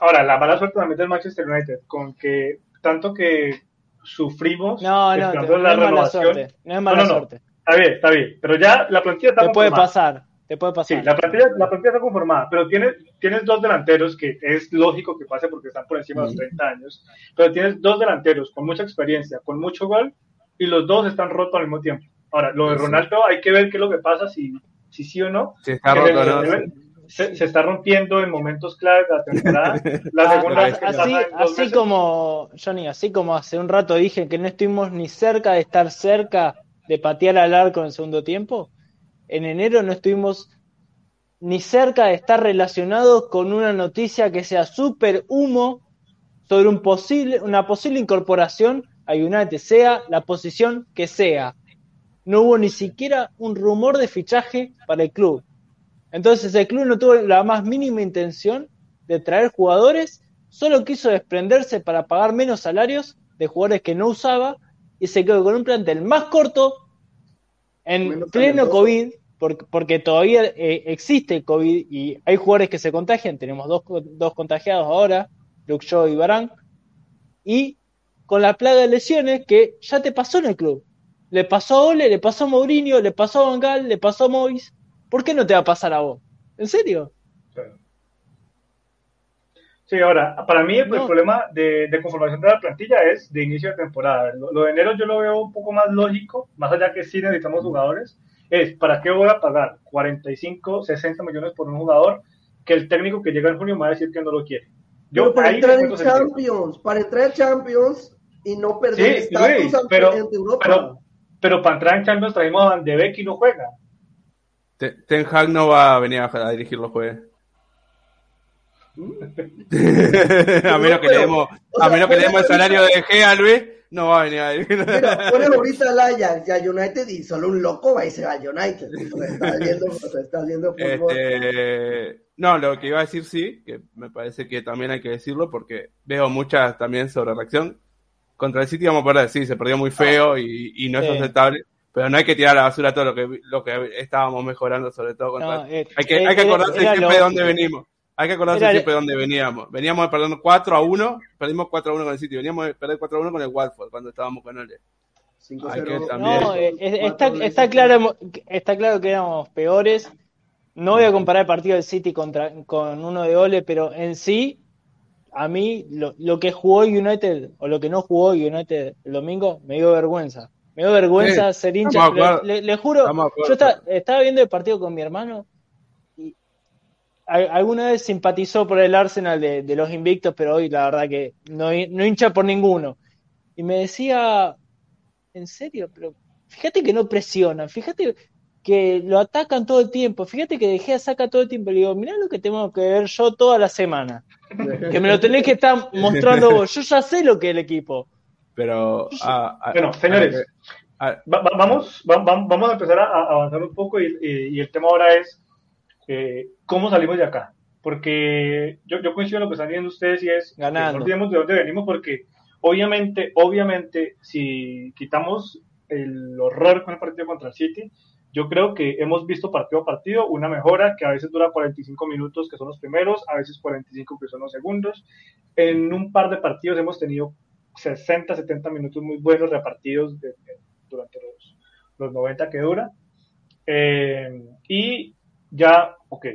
ahora, la mala suerte también del Manchester United, con que tanto que sufrimos no, no, no, la no es mala suerte. No es mala suerte. Está bien, está bien. Pero ya la plantilla está Te puede pasar. Te puede pasar. Sí, la plantilla, la plantilla está conformada, pero tienes, tienes dos delanteros que es lógico que pase porque están por encima de los 30 años, pero tienes dos delanteros con mucha experiencia, con mucho gol y los dos están rotos al mismo tiempo. Ahora, lo de Ronaldo hay que ver qué es lo que pasa, si, si sí o no. Se está, se, está rompiendo en momentos claves de la temporada. La segunda así, así como, Johnny, así como hace un rato dije que no estuvimos ni cerca de estar cerca de patear al arco en el segundo tiempo, en enero no estuvimos ni cerca de estar relacionados con una noticia que sea súper humo sobre un posible, una posible incorporación a United, sea la posición que sea. No hubo ni siquiera un rumor de fichaje para el club. Entonces el club no tuvo la más mínima intención de traer jugadores, solo quiso desprenderse para pagar menos salarios de jugadores que no usaba y se quedó con un plantel más corto en pleno COVID, porque, todavía eh, existe COVID y hay jugadores que se contagian, tenemos dos, dos contagiados ahora, Luke Shaw y Barán, y con la plaga de lesiones que ya te pasó en el club. Le pasó a Ole, le pasó a Mourinho, le pasó a Bangal, le pasó a Mois. ¿Por qué no te va a pasar a vos? ¿En serio? Sí, ahora, para mí el, problema de, conformación de la plantilla es de inicio de temporada. Lo, de enero yo lo veo un poco más lógico, más allá que sí necesitamos jugadores, es ¿para qué voy a pagar 45, 60 millones por un jugador que el técnico que llega en junio me va a decir que no lo quiere? Yo, para entrar en Champions, para entrar en Champions y no perder estatus pero, Europa. Pero, para entrar en Champions traemos a Van de Beek y no juega. Ten Hag no va a venir a dirigir los jueves. a menos que le demos, a menos que le demos el salario de G Luis, no va a venir a dirigir. Mira, pone ahorita la ya, ya United y solo un loco va y se va a United. Está viendo, está viendo fútbol. Este, no, lo que iba a decir sí, que me parece que también hay que decirlo porque veo muchas también sobre reacción. Contra el City vamos a perder, sí, se perdió muy feo y, y no es aceptable pero no hay que tirar a la basura todo lo que, lo que estábamos mejorando, sobre todo contra. Eh, hay, que, hay que acordarse siempre de dónde venimos. Hay que acordarse siempre de dónde veníamos. Veníamos perdiendo 4 a 1, perdimos 4 a 1 con el City, veníamos de perder 4 a 1 con el Watford cuando estábamos con él. No, eh, está, está, claro, está claro que éramos peores. No voy a comparar el partido del City contra, con uno de Ole, pero en sí, a mí lo, lo que jugó United o lo que no jugó United el domingo me dio vergüenza. Me dio vergüenza ser hincha. Le, juro, yo estaba viendo el partido con mi hermano y alguna vez simpatizó por el Arsenal de, los invictos, pero hoy la verdad que no, hincha por ninguno. Y me decía, en serio, pero fíjate que no presionan, fíjate que lo atacan todo el tiempo, fíjate que dejé saca todo el tiempo. Le digo, mirá lo que tengo que ver yo toda la semana. que me lo tenés que estar mostrando vos. Yo ya sé lo que es el equipo. Pero. bueno, señores, vamos, vamos a empezar a, avanzar un poco y, el tema ahora es eh, cómo salimos de acá. Porque yo, yo coincido en lo que están diciendo ustedes y es Ganando. no olvidemos de dónde venimos porque obviamente, obviamente, si quitamos el horror con el partido contra el City, yo creo que hemos visto partido a partido una mejora que a veces dura 45 minutos, que son los primeros, a veces 45 que son los segundos. En un par de partidos hemos tenido 60, 70 minutos muy buenos repartidos durante los, los 90 que dura. Eh, y ya, ok,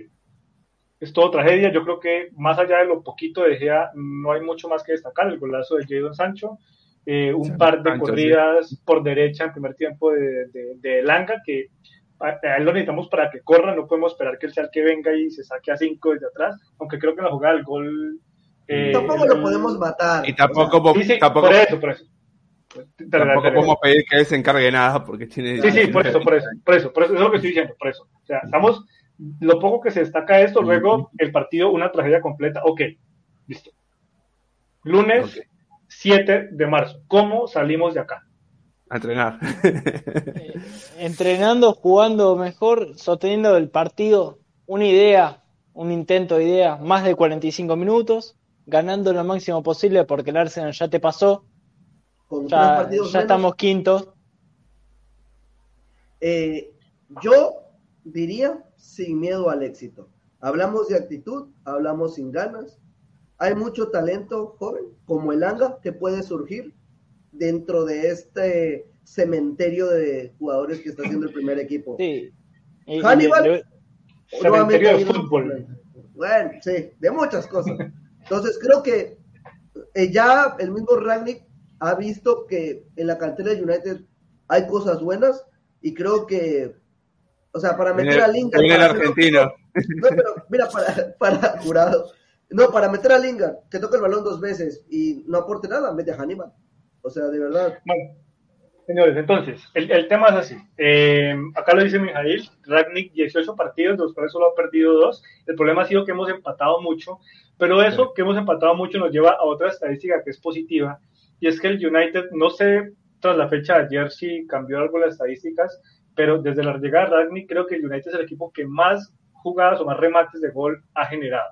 es todo tragedia. Yo creo que más allá de lo poquito de Gea, no hay mucho más que destacar. El golazo de Jadon Sancho, eh, un par de corridas por derecha en primer tiempo de, de, Langa, que a, él lo necesitamos para que corra. No podemos esperar que él sea el que venga y se saque a cinco desde atrás, aunque creo que en la jugada del gol eh, tampoco lo podemos matar. Y tampoco, por eso, por eso. Tampoco podemos pedir que él se encargue nada porque tiene. Sí, sí, por eso, por eso, por eso, por eso, es lo que estoy diciendo, por eso. O sea, estamos, lo poco que se destaca esto, luego el partido, una tragedia completa. Ok, listo. Lunes 7 de marzo. ¿Cómo salimos de acá? A entrenar. Eh, entrenando, jugando mejor, sosteniendo el partido, una idea, un intento de idea, más de 45 minutos, ganando lo máximo posible porque el Arsenal ya te pasó. ya, estamos quintos. Eh, yo diría sin miedo al éxito. Hablamos de actitud, hablamos sin ganas. Hay mucho talento joven, como el Anga, que puede surgir dentro de este cementerio de jugadores que está haciendo el primer equipo. Sí. Hannibal, cementerio de fútbol. Bueno, sí, de muchas cosas. Entonces creo que eh, ya el mismo Ragnick ha visto que en la cantera de United hay cosas buenas y creo que, o sea, para meter a Lingard. el argentino. No, pero mira, para, para jurado. No, para meter a Lingard, que toque el balón dos veces y no aporte nada, mete a Hannibal. O sea, de verdad. Señores, entonces, el, el tema es así. Eh, acá lo dice Mijail, Ragnick 18 partidos, de los cuales solo ha perdido dos. El problema ha sido que hemos empatado mucho, pero eso que hemos empatado mucho nos lleva a otra estadística que es positiva, y es que el United, no sé tras la fecha de ayer si cambió algo las estadísticas, pero desde la llegada de Ragnick creo que el United es el equipo que más jugadas o más remates de gol ha generado.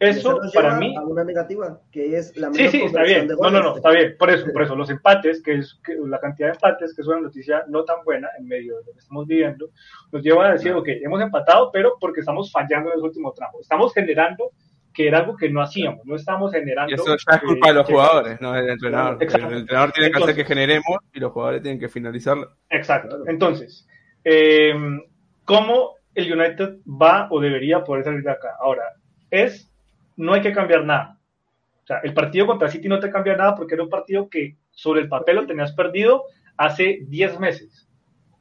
Eso para mí a una negativa, que es la Sí, sí, está bien. No, no, no, está bien. Por eso, por eso, los empates, que es que la cantidad de empates, que es una noticia no tan buena en medio de lo que estamos viviendo, nos lleva a decir, ok, hemos empatado, pero porque estamos fallando en el último tramo. Estamos generando que era algo que no hacíamos, no estamos generando. Y eso ya es culpa eh, de los que- jugadores, no del entrenador. Exacto. El entrenador tiene que hacer que generemos y los jugadores tienen que finalizarlo. Exacto. Entonces, eh, ¿cómo el United va o debería poder salir de acá? Ahora, es, no hay que cambiar nada. O sea, el partido contra City no te cambia nada porque era un partido que sobre el papel lo tenías perdido hace 10 meses.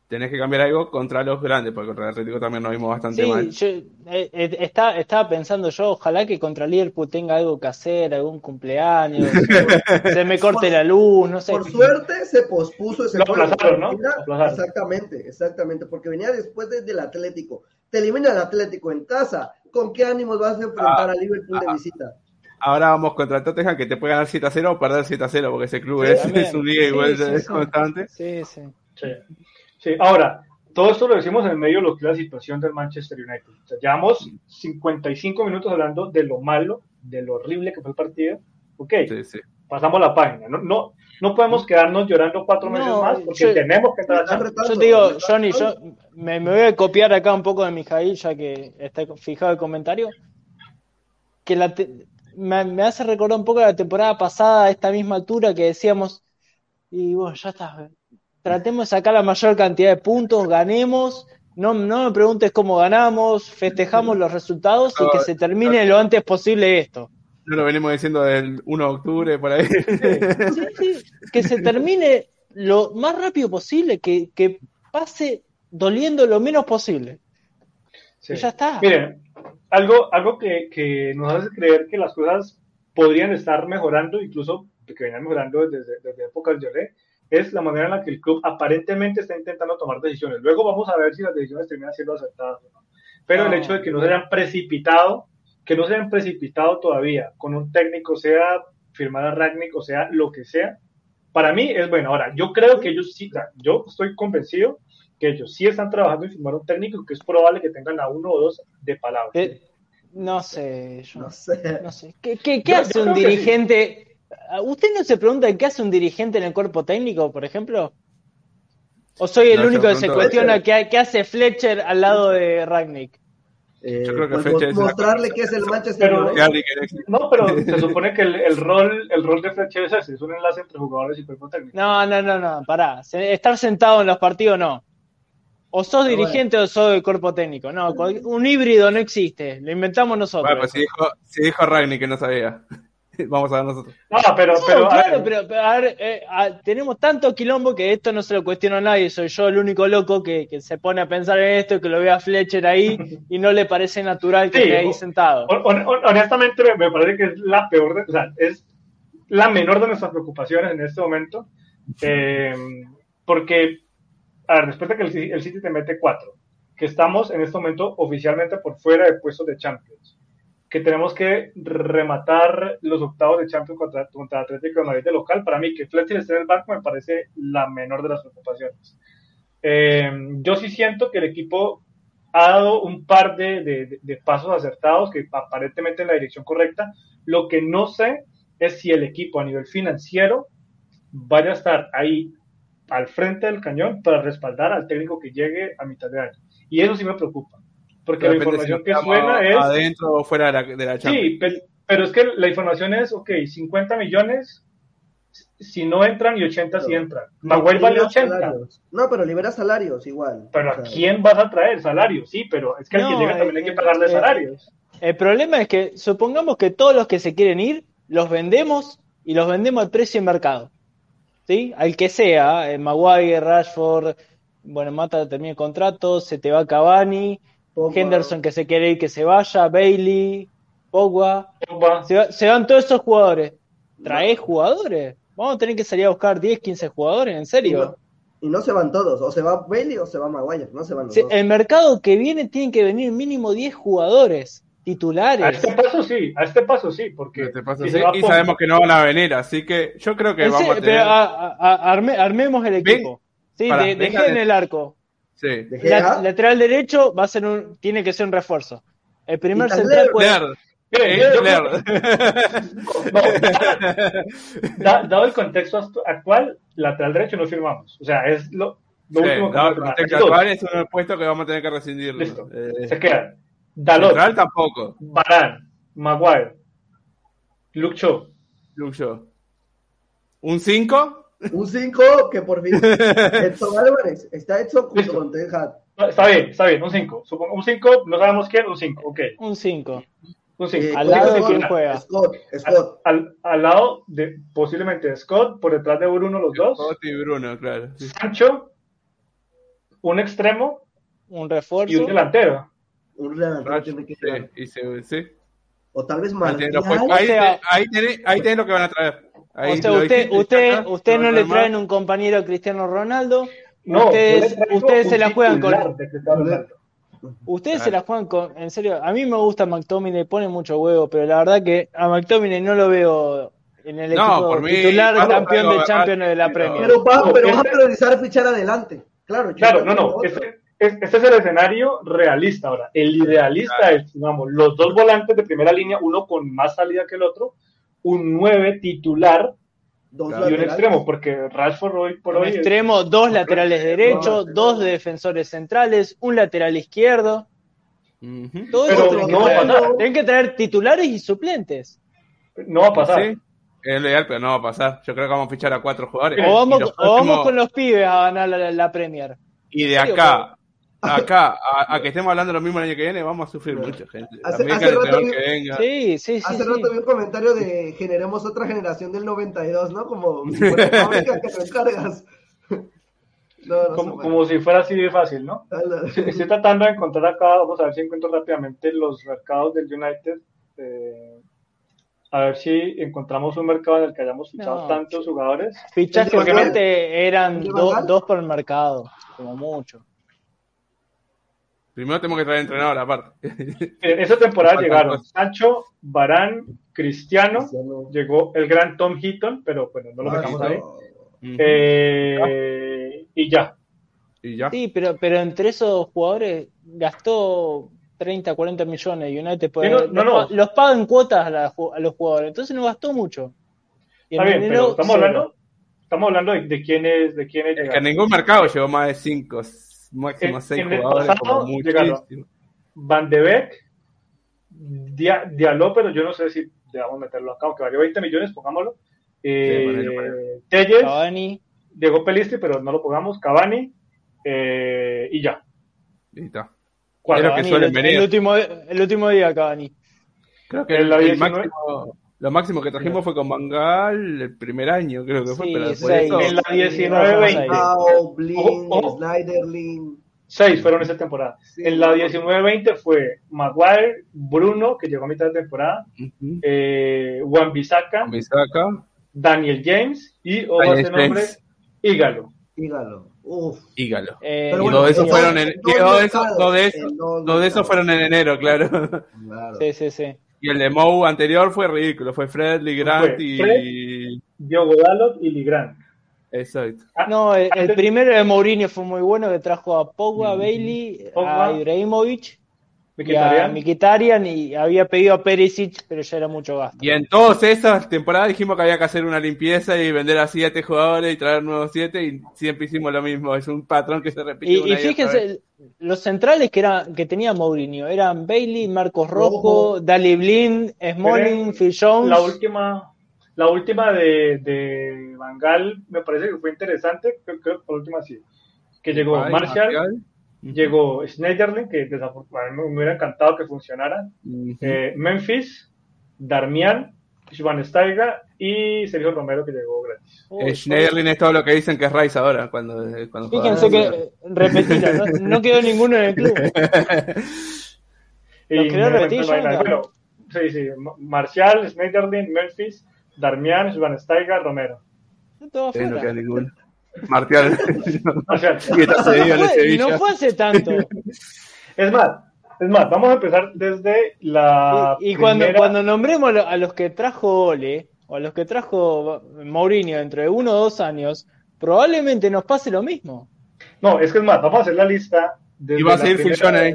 Tenés que cambiar algo contra los grandes, porque contra el Atlético también nos vimos bastante Sí, mal. yo eh, eh, está- estaba pensando yo, ojalá que contra Liverpool tenga algo que hacer, algún cumpleaños, se me corte la luz, no sé. Por suerte se pospuso ese aplazaron, ¿no? Exactamente, exactamente, porque venía después desde el Atlético. Te elimina el Atlético en casa. ¿Con qué ánimos vas a enfrentar Ah, a Liverpool de ah, visita? Ahora vamos contra el Tottenham que te puede ganar 7 a 0 o perder 7 a 0, porque ese club Sí, es, también. es un día Sí, igual sí, de sí. constante. Sí, sí. Sí. Sí, ahora, todo esto lo decimos en el medio de lo que es la situación del Manchester United. O sea, llevamos 55 minutos hablando de lo malo, de lo horrible que fue el partido. Ok, Sí, sí. pasamos la página. No, no, no podemos quedarnos llorando cuatro meses No, más porque yo- tenemos que retando, Yo te digo, Johnny, yo me, me voy a copiar acá un poco de Mijail, ya que está fijado el comentario, que la te- me, me hace recordar un poco la temporada pasada, a esta misma altura, que decíamos, y bueno, ya está, tratemos de sacar la mayor cantidad de puntos, ganemos, no, no me preguntes cómo ganamos, festejamos los resultados y que se termine lo antes posible esto. No lo venimos diciendo del 1 de octubre por ahí. Sí, sí, que se termine lo más rápido posible, que, que pase doliendo lo menos posible. Sí. Y ya está. Miren, algo, algo que, que nos hace creer que las cosas podrían estar mejorando, incluso que venían mejorando desde, desde épocas de Lloré, es la manera en la que el club aparentemente está intentando tomar decisiones. Luego vamos a ver si las decisiones terminan siendo acertadas o no. Pero el No. hecho de que no se hayan precipitado, que no se hayan precipitado todavía con un técnico, sea firmar a Ragnick o sea lo que sea, para mí es bueno. Ahora, yo creo que ellos sí, o sea, yo estoy convencido que ellos sí están trabajando en firmar un técnico que es probable que tengan a uno o dos de palabra. Eh, no sé, yo No sé. no sé. ¿Qué, qué- qué Yo- hace yo un dirigente? ¿Usted no se pregunta qué hace un dirigente en el cuerpo técnico, por ejemplo? ¿O soy el No, único que se cuestiona qué, qué hace Fletcher al lado de Ragnick? Eh, Yo creo que pues, Fletcher es mostrarle que es el Manchester Pero- United. No pero se supone que el, el rol el rol de Fletcher es ese, es un enlace entre jugadores y cuerpo técnico. No, no, no, no, pará. Estar sentado en los partidos no. O sos Pero dirigente o sos del cuerpo técnico. No, un híbrido no existe. Lo inventamos nosotros. Bueno, pues si dijo, si dijo Ragni que no sabía. Vamos a ver nosotros. No, pero, No, pero, a claro, ver, pero, pero, a ver, eh, a- tenemos tanto quilombo que esto no se lo cuestiona a nadie. Soy yo el único loco que, que se pone a pensar en esto, que lo ve a Fletcher ahí y no le parece natural que Sí, esté ahí sentado. hon- hon- honestamente me, me parece que es la peor, de, o sea, es la menor de nuestras preocupaciones en este momento, eh, porque, a ver, después de que el, el City te mete cuatro, que estamos en este momento oficialmente por fuera de puestos de Champions, que tenemos que rematar los octavos de Champions contra, Atlético de Madrid de local, para mí que Fletcher esté en el banco me parece la menor de las preocupaciones. Eh, yo sí siento que el equipo ha dado un par de, de- de pasos acertados que aparentemente en la dirección correcta. Lo que no sé es si el equipo a nivel financiero vaya a estar ahí al frente del cañón para respaldar al técnico que llegue a mitad de año. Y eso sí me preocupa, porque la información que suena es... Adentro o fuera de la, de la Champions. Sí, pe- pero es que la información es, ok, 50 millones si no entran y 80 si entran. Maguire vale Libera 80. salarios. No, pero libera salarios igual. Pero O ¿a quién vas a traer? Salario, sí, pero es que al No, que llega también hay eh, que pagarle eh, salarios. El problema es que supongamos que todos los que se quieren ir los vendemos y los vendemos al precio de mercado. ¿Sí? Al que sea, eh, Maguire, Rashford, bueno, Mata termina el contrato, se te va Cavani, Pogba. Henderson que se quiere ir que se vaya, Bailey, Pogba. Pogba. Se, va- se van todos esos jugadores. ¿Traes jugadores? Vamos a tener que salir a buscar 10, 15 jugadores, ¿en serio? Y no se van todos, o se va Bailey o se va Maguire, no se van los Sí, dos. el mercado que viene tienen que venir mínimo 10 jugadores A titulares. este paso sí, a este paso sí, porque Este paso si sí, y Pogba- sabemos que no van a venir, así que yo creo que vamos a tener. pero a- a- arme- armemos el Ven, equipo. Sí, para, de, venga dejé en de- el arco. Sí. De La- Gea, lateral derecho va a ser un, tiene que ser un refuerzo. El primer central puede, dado el contexto actu- actual, lateral derecho no firmamos. O sea, es lo, lo Sí, último que dado vamos el contexto actual es un puesto que vamos a tener que rescindirlo. Listo. Eh, Se quedan. Dalot, central tampoco. Barán, Maguire, Luke Shaw. Luke Shaw. ¿Un 5? Un 5 que por fin Edson Álvarez está hecho junto con Ten Está bien, está bien, un 5. Un 5, no sabemos quién, un 5. Ok, un 5. un 5. Eh, Al lado de quién juega. Scott, Scott. Al, al lado de posiblemente Scott, por detrás de Bruno los dos. Scott y Bruno, claro. sí. Sancho, un extremo Un y un refuerzo. delantero. Un delantero tiene que sí, llegar. y se- sí. O tal vez Ahí Martial. ahí, O sea- te- ahí tenés, ahí tenés lo que van a traer. Ahí o sea, usted, usted, usted no le traen un compañero a Cristiano Ronaldo. No, ustedes ustedes se la juegan con. Ustedes Claro. se la juegan con. En serio, a mí me gusta McTominay, pone mucho huevo, pero la verdad que a McTominay no lo veo en el No, equipo por mí, titular vamos, campeón de Champions de la pero- Premier. Pero va, No, pero va a priorizar fichar adelante. Claro, Claro, no, no. tiene otro. Este, es- este es el escenario realista ahora. El idealista es, digamos, los dos volantes de primera línea, uno con más salida que el otro, un 9 titular Dos y un extremo, porque Rashford hoy por Un hoy. es- extremo, dos laterales derechos, no. dos defensores centrales, un lateral izquierdo. Todo eso tienen que, no traer. pasar. Tienen que traer titulares y suplentes. no va a pasar. Sí, es legal, pero no va a pasar. Yo creo que vamos a fichar a cuatro jugadores. O vamos, vamos con los pibes a ganar la, la Premier. y de acá, acá, a, a que estemos hablando lo mismo el año que viene, vamos a sufrir mucho, gente. Hace- También hace que rato vi- que venga. Sí, sí, sí. Hace sí. rato vi un comentario de generemos otra generación del 92, ¿no? Como si fuera fábrica que. No, no Como, si fuera así de fácil, ¿no? Sí, Estoy tratando de encontrar acá, vamos a ver si encuentro rápidamente los mercados del United. eh, a ver si encontramos un mercado en el que hayamos fichado No, tantos jugadores. Fichajes ¿El de Van Gaal? fuerte eran dos por el mercado, como mucho. Primero tenemos que traer entrenador aparte. En esa temporada llegaron. Sancho, Barán, Cristiano, Cristiano. llegó el gran Tom Heaton, pero bueno, no lo Ah, dejamos no. ahí. Eh, y ya. y ya. Sí, pero, pero entre esos jugadores gastó 30, 40 millones y United puede, Sí, no, los, no, no. los paga en cuotas a, la ju- a los jugadores, entonces no gastó mucho. Y Está en bien, pero estamos cero. hablando, estamos hablando de, de quiénes, de quiénes Es que en ningún mercado llegó más de cinco, máximo En- seis en el jugadores, pasado como llegaron. muchísimo. Van de Beek, Dia- Diallo, pero yo no sé si debamos meterlo acá, aunque valió 20 millones, pongámoslo. Eh. Telles, Cavani, Diego Pelistri, pero no lo pongamos, Cavani, eh, y ya. Y está. Que suelen el, venir. el último, el último día Cavani. Creo que En el, la el 19. máximo, lo máximo que trajimos fue con Mangal el primer año, creo que fue, Sí, pero después seis. de eso, En la Sí, 19-20. seis. Pau, Blin, Ojo, ojo. Snyderlin. Seis fueron esa temporada. Sí. En la 19-20 fue Maguire, Bruno, que llegó a mitad de temporada, Ujú. eh, Juan Bisaca, Daniel James y, Daniel ese nombre. Ígalo. Dígalo. Uf. Ígalo. Eh, Y bueno, dos de esos en fueron en, dos de esos, dos de esos, fueron en enero, claro. Claro. sí, sí, sí. Y el de Mou anterior fue ridículo, fue Fred, Lee Grant Fue y... Diogo Dalot y Ligrand. Exacto. Ah, No, el, el primero de Mourinho fue muy bueno, que trajo a Pogba, Bailey, Pogba. a Ibrahimovic y a Mkhitaryan. Mkhitaryan y había pedido a Perisic, pero ya era mucho gasto. Y en todas esas temporadas dijimos que había que hacer una limpieza y vender a siete jugadores y traer nuevos siete y siempre hicimos lo mismo. Es un patrón que se repite. Y, una y otra vez. fíjense, los centrales que era, que tenía Mourinho eran Bailey, Marcos Rojo, Rojo. Dali Blind, Smalling, Phil Jones. La última, la última de, de Van Gaal me parece que fue interesante. Creo, que la última sí. Que llegó Ay, Marshall, llegó Schneiderlin, que desafortunadamente me hubiera encantado que funcionara. Eh, Memphis, Darmian, Schwansteiger y Sergio Romero, que llegó gratis. Oh, Eh, Schneiderlin es todo lo que dicen que es Rice ahora. Cuando, cuando Fíjense juega. que, repetilo, no, no quedó ninguno en el club. Y ¿Los quería me repetir, sí, sí. Marcial, Schneiderlin, Memphis, Darmian, Schwansteiger, Romero. No todo Sí, no queda ninguno. Martial. Y está cedido No fue- y Sevilla. no fue hace tanto. Es más, es más, vamos a empezar desde la. Y, y cuando, primera- cuando nombremos a los que trajo Ole, o a los que trajo Mourinho dentro de uno o dos años, probablemente nos pase lo mismo. No, es que es más, vamos a hacer la lista. desde Y va a la seguir Fulchón ahí.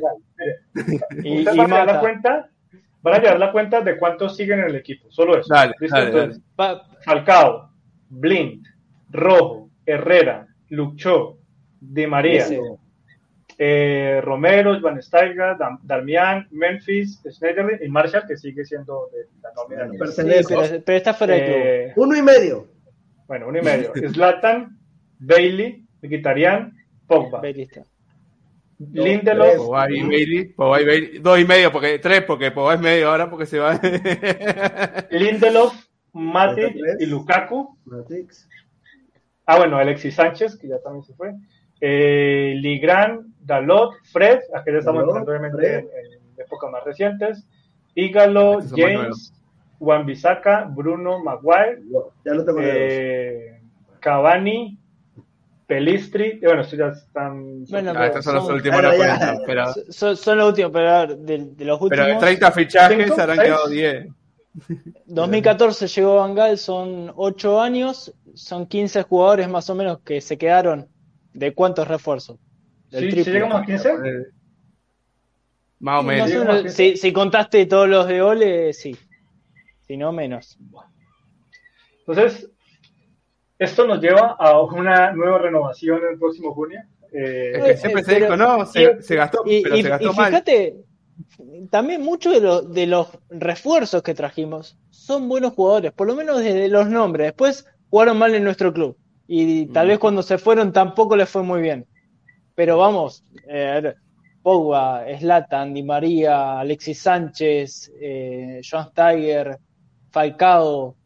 Y, van a llevar la cuenta, van a llevar la cuenta de cuántos siguen en el equipo, solo eso. Dale, ¿Listo? dale, Entonces, Falcao, Blind, Rojo, Herrera, Lucho, Di María, Ese. eh, Romero, Van Steiger, Darmian, Memphis, Schneiderlin y Marshall, que sigue siendo de la nómina. Sí, Pertenece. pero, pero está fuera club. Eh, Uno y medio. bueno, uno y medio. Zlatan, Bailey, Mkhitaryan, Pogba. Ve, listo. Lindelof, Pogba y Bailey, Pogba y Bailey, dos y medio, porque tres, porque Pogba es medio ahora porque se va. Lindelof, Matic y Lukaku. Matix. Ah, bueno, Alexis Sánchez, que ya también se fue. Eh, Ligran, Dalot, Fred, aquí ya estamos Dalot, entrando obviamente en, en épocas más recientes. Ígalo, más James, Juan Bisaca, Bruno Maguire, No, ya lo tengo de eh, Cavani, Pelistri, y bueno, estos ya están. Bueno, Ah, estos son los últimos Bueno, los ya. 40, pero, Son, son los últimos, pero a ver, de, de los últimos. pero de 30 fichajes ¿Cinco? se habrán ¿Seis? quedado 10. 2014 llegó Van Gaal, son 8 años, son 15 jugadores más o menos que se quedaron. ¿De cuántos refuerzos? Del ¿Sí, triple. ¿sí llegamos a 15? Eh, Más o Más menos. o Llegamos a menos, 15. si, si contaste todos los de Ole, sí. Si no, menos. Entonces, esto nos lleva a una nueva renovación el próximo junio. Eh, Es que siempre se pero- dijo, no, se, y- se gastó, Y, pero y- se gastó y mal. También muchos de, los de los refuerzos que trajimos son buenos jugadores, por lo menos desde los nombres. Después jugaron mal en nuestro club. Y tal Mm. vez cuando se fueron tampoco les fue muy bien. Pero vamos, eh, Pogba, Zlatan, Di María, Alexis Sánchez, eh, John Steiger, Falcao,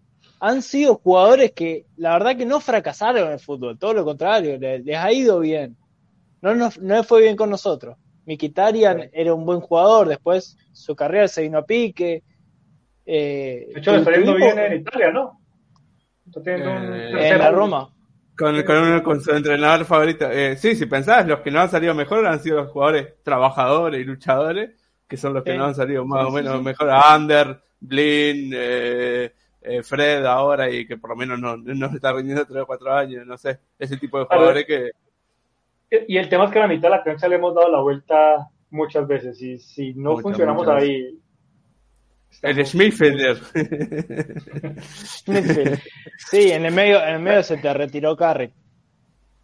han sido jugadores que la verdad que no fracasaron en el fútbol, todo lo contrario, le- les, ha ido bien. No, nos- no les fue bien con nosotros. Mkhitaryan era un buen jugador, después su carrera se vino a pique. Eh, de hecho, le tuvimos- bien en Italia, ¿no? Un Eh, en la. Roma. Con, con, uno- con su entrenador favorito. Eh, sí, si pensás, los que no han salido mejor han sido los jugadores trabajadores y luchadores, que son los que Sí. no han salido más Sí, o menos sí. mejor. Ander, Blin, eh, eh, Fred ahora, y que por lo menos no, no se está rindiendo tres o cuatro años, no sé. Ese tipo de jugadores que... Y el tema es que a la mitad de la cancha le hemos dado la vuelta muchas veces. Y si no Muchas, funcionamos muchas ahí. Schmidfelder. Midfield. Sí, en el medio, en el medio se te retiró Carrick.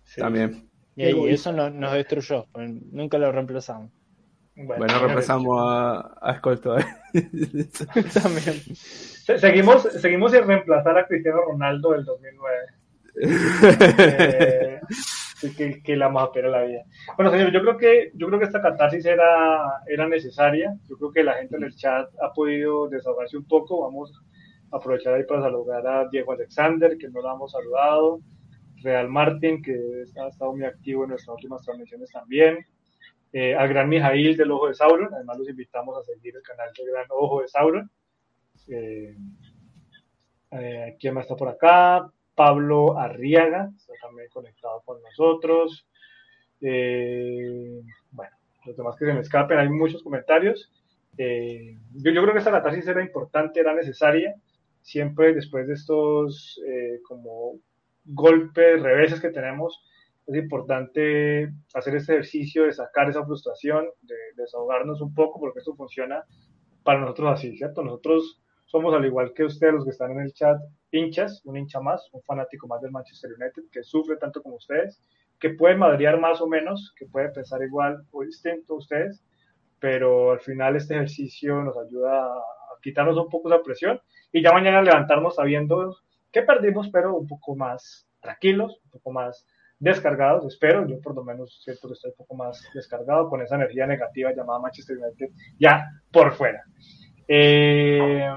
Sí. También. Y ahí eso no- nos destruyó. Nunca lo reemplazamos. Bueno, Bueno, repasamos a, a todavía. También. se- seguimos, seguimos sin reemplazar a Cristiano Ronaldo del 2009. Eh, que, que la más pena la vida. Bueno, señor, yo creo que yo creo que esta catarsis era, era necesaria. Yo creo que la gente en el chat ha podido desahogarse un poco. Vamos a aprovechar ahí para saludar a Diego Alexander, que no lo hemos saludado. Real Martin, que ha estado muy activo en nuestras últimas transmisiones también. Eh, al gran Mijail del Ojo de Sauron. Además, los invitamos a seguir el canal del Gran Ojo de Sauron. Eh, eh, ¿Quién más está por acá? Pablo Arriaga, está también conectado con nosotros. Eh, bueno, los demás que se me escapen, hay muchos comentarios. Eh, yo, creo que esta catarsis era importante, era necesaria. Siempre después de estos eh, como golpes, reveses que tenemos, es importante hacer este ejercicio de sacar esa frustración, de, de desahogarnos un poco, porque esto funciona para nosotros así, ¿cierto? Nosotros somos, al igual que ustedes, los que están en el chat, hinchas, un hincha más, un fanático más del Manchester United, que sufre tanto como ustedes, que puede madrear más o menos, que puede pensar igual o distinto a ustedes, pero al final este ejercicio nos ayuda a quitarnos un poco esa presión y ya mañana levantarnos sabiendo que perdimos, pero un poco más tranquilos, un poco más descargados, espero, yo por lo menos siento que estoy un poco más descargado con esa energía negativa llamada Manchester United ya por fuera. Eh,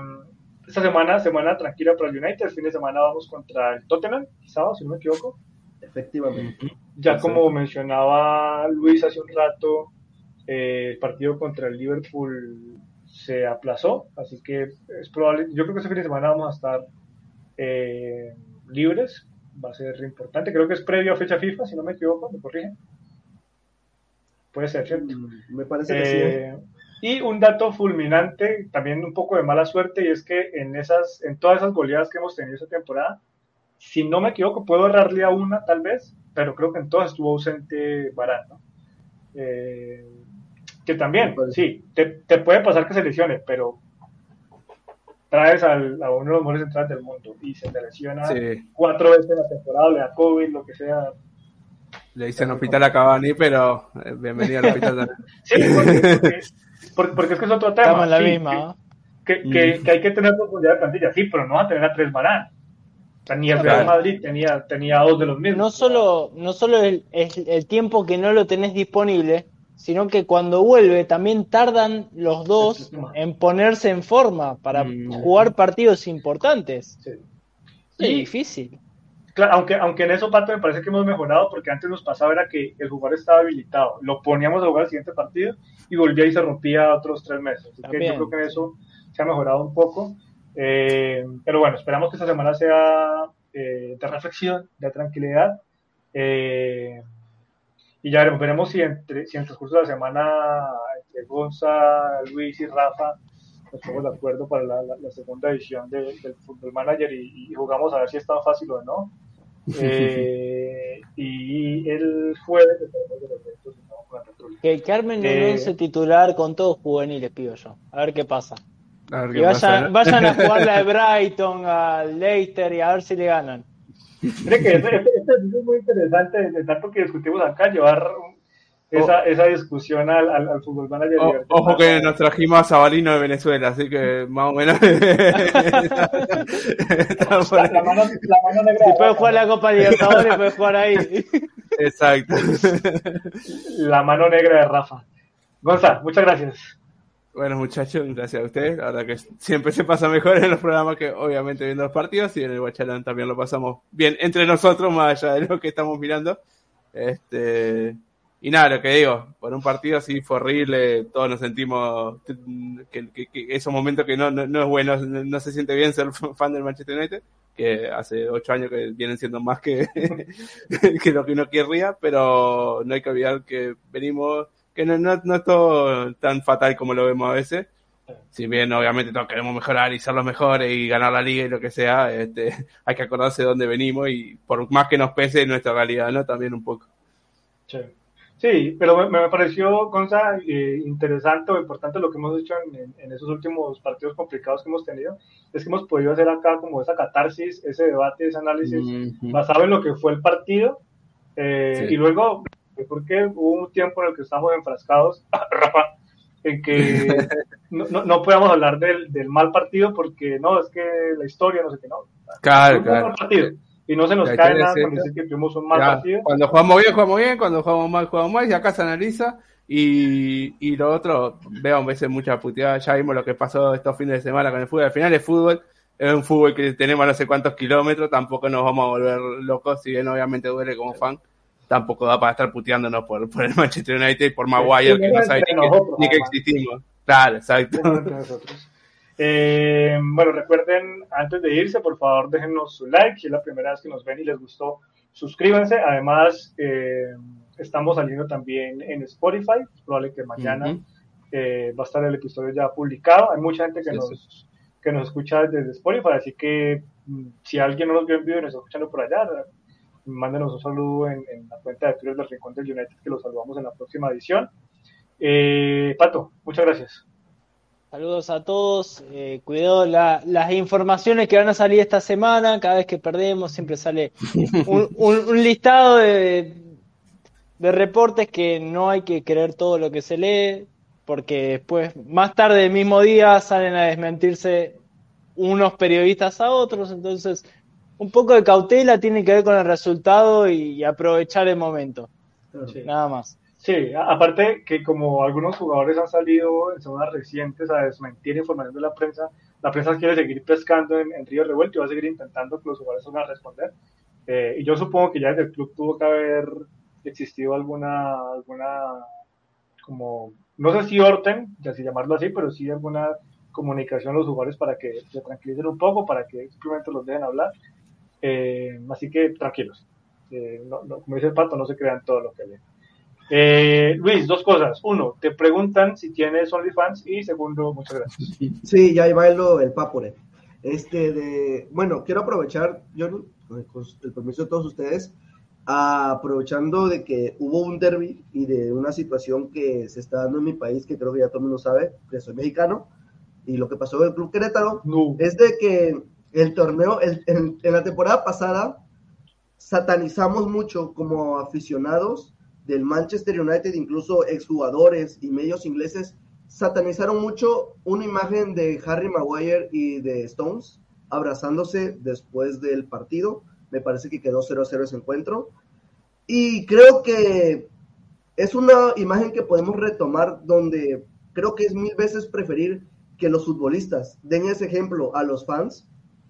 esta semana, semana tranquila para el United, el fin de semana vamos contra el Tottenham, sábado, si no me equivoco. Efectivamente. Ya como mencionaba Luis hace un rato, eh, el partido contra el Liverpool se aplazó, así que es probable, yo creo que ese fin de semana vamos a estar eh, libres, va a ser importante. Creo que es previo a fecha FIFA, si no me equivoco, me corrigen. Puede ser, ¿cierto? Mm, me parece que sí. Y un dato fulminante, también un poco de mala suerte, y es que en, esas, en todas esas goleadas que hemos tenido esta temporada, si no me equivoco, puedo errarle a una tal vez, pero creo que en todas estuvo ausente Varane, ¿no? Eh, que también, sí, te, te, puede pasar que se lesione, pero traes al, a uno de los mejores centrales del mundo y se te lesiona Sí. cuatro veces en la temporada, le da COVID, lo que sea. Le dicen hospital a Cavani, pero eh, bienvenido al hospital. Sí, porque, porque, porque- porque es que es otro tema. Estamos en la sí, misma. que- hay que tener profundidad de plantilla, sí, pero no va a tener a tres. O sea, ni el Real. Madrid tenía, tenía dos de los mismos. No solo, no solo el, es el tiempo que no lo tenés disponible, sino que cuando vuelve también tardan los dos en ponerse en forma para Mm. jugar partidos importantes. Sí. Es difícil. Claro, aunque, aunque en eso, Pato, me parece que hemos mejorado porque antes nos pasaba era que el jugador estaba habilitado, lo poníamos a jugar el siguiente partido y volvía y se rompía otros tres meses. Así que yo creo que en eso se ha mejorado un poco. Eh, pero bueno, esperamos que esta semana sea eh, de reflexión, de tranquilidad. Eh, y ya veremos, veremos si, entre, si en el transcurso de la semana entre Gonza, Luis y Rafa nos ponemos de acuerdo para la, la- la segunda edición de- del Fútbol Manager y, y jugamos a ver si es tan fácil o no. Eh, y el jueves estaremos de si no, con la tertulia. Que, que armen un Eh, titular con todos juveniles, pido yo. A ver qué pasa. A ver Y qué pasa, vayan, ¿no? vayan a jugar la de Brighton, al Leicester y a ver si le ganan. Mire que este, este- este es muy interesante, de tanto que discutimos acá, llevar un- esa, esa discusión al, al, al fútbol manager. O- y ver qué ojo que nos trajimos a Sabalino de Venezuela, así que más o menos. Está por La, ahí. la mano, la mano negra. Si puede jugar la Copa Libertadores, puede jugar ahí. Exacto. La mano negra de Rafa. Gonza, muchas gracias. Bueno, muchachos, gracias a ustedes. La verdad que siempre se pasa mejor en los programas que obviamente viendo los partidos y en el Guachalán también lo pasamos bien entre nosotros, más allá de lo que estamos mirando. Este, y nada, lo que digo, por un partido así fue horrible, todos nos sentimos que, esos momentos que no, no, es bueno, no, no se siente bien ser fan del Manchester United, que hace ocho años que vienen siendo más que, que lo que uno querría, pero no hay que olvidar que venimos que no, no, no es todo tan fatal como lo vemos a veces. Si bien obviamente todos queremos mejorar y ser los mejores y ganar la liga y lo que sea, este, hay que acordarse de dónde venimos y por más que nos pese nuestra realidad, ¿no? También un poco. Sí, Sí, pero me, me pareció, Gonza, eh, interesante o importante lo que hemos hecho en, en- en esos últimos partidos complicados que hemos tenido, es que hemos podido hacer acá como esa catarsis, ese debate, ese análisis basado en lo que fue el partido, eh, Sí. y luego, porque hubo un tiempo en el que estábamos enfrascados, Rafa, en que no, no, no podíamos hablar del, del mal partido porque no, es que la historia, no sé qué, no. Claro, claro. mal partido. Y no se nos cae nada esta. decir que tuvimos un mal Ya, partido. Cuando jugamos bien, jugamos bien, cuando jugamos mal, jugamos mal, y acá se analiza. Y, y lo otro, veo a veces mucha puteada, ya vimos lo que pasó estos fines de semana con el fútbol. Al final es fútbol, es un fútbol que tenemos no sé cuántos kilómetros, tampoco nos vamos a volver locos, si bien obviamente duele como fan, tampoco da para estar puteándonos por, por el Manchester United y por Maguire, que no sabe ni que, ni que existimos. Claro, exacto. Eh, bueno, recuerden, antes de irse, por favor, déjenos su like. Si es la primera vez que nos ven y les gustó, suscríbanse. Además, eh, estamos saliendo también en Spotify. Es probable que mañana eh, va a estar el episodio ya publicado. Hay mucha gente que, Sí, nos, que nos escucha desde Spotify, así que mm, si alguien no nos vio en vivo y nos está escuchando por allá, mándenos un saludo en, en la cuenta de Twitter del Rincón del United, que los saludamos en la próxima edición. Eh, Pato, muchas gracias. Saludos a todos. Eh, cuidado la- las informaciones que van a salir esta semana. Cada vez que perdemos siempre sale un, un- un listado de, de reportes que no hay que creer todo lo que se lee, porque después, más tarde del mismo día, salen a desmentirse unos periodistas a otros. Entonces, un poco de cautela tiene que ver con el resultado y, aprovechar el momento. Sí. Nada más. Sí, aparte que como algunos jugadores han salido en semanas recientes a desmentir información de la prensa, la prensa quiere seguir pescando en, en Río Revuelto y va a seguir intentando que los jugadores van a responder. Eh, y yo supongo que ya desde el club tuvo que haber existido alguna, alguna como, no sé si orden, ya si llamarlo así, pero sí alguna comunicación a los jugadores para que se tranquilicen un poco, para que simplemente los dejen hablar. Eh, así que tranquilos. Eh, no, como dice el pato, no se crean todo lo que leen. Eh, Luis, dos cosas. Uno, te preguntan si tienes OnlyFans y segundo, muchas gracias. Sí, ya bailo el papore. Este de, bueno, quiero aprovechar, Johnny, con el permiso de todos ustedes, aprovechando de que hubo un derby y de una situación que se está dando en mi país, que creo que ya todo el mundo sabe, que soy mexicano, y lo que pasó en el Club Querétaro, No. es de que el torneo, el- en, en la temporada pasada, satanizamos mucho como aficionados del Manchester United, incluso exjugadores y medios ingleses, satanizaron mucho una imagen de Harry Maguire y de Stones abrazándose después del partido. Me parece que quedó 0-0 ese encuentro. Y creo que es una imagen que podemos retomar donde creo que es mil veces preferir que los futbolistas den ese ejemplo a los fans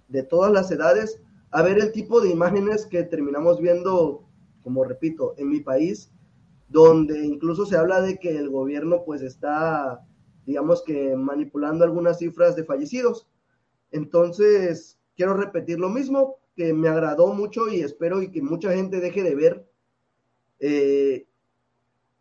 de todas las edades a ver el tipo de imágenes que terminamos viendo, como repito, en mi país, donde incluso se habla de que el gobierno pues está, digamos que manipulando algunas cifras de fallecidos. Entonces, quiero repetir lo mismo, que me agradó mucho y espero y que mucha gente deje de ver eh,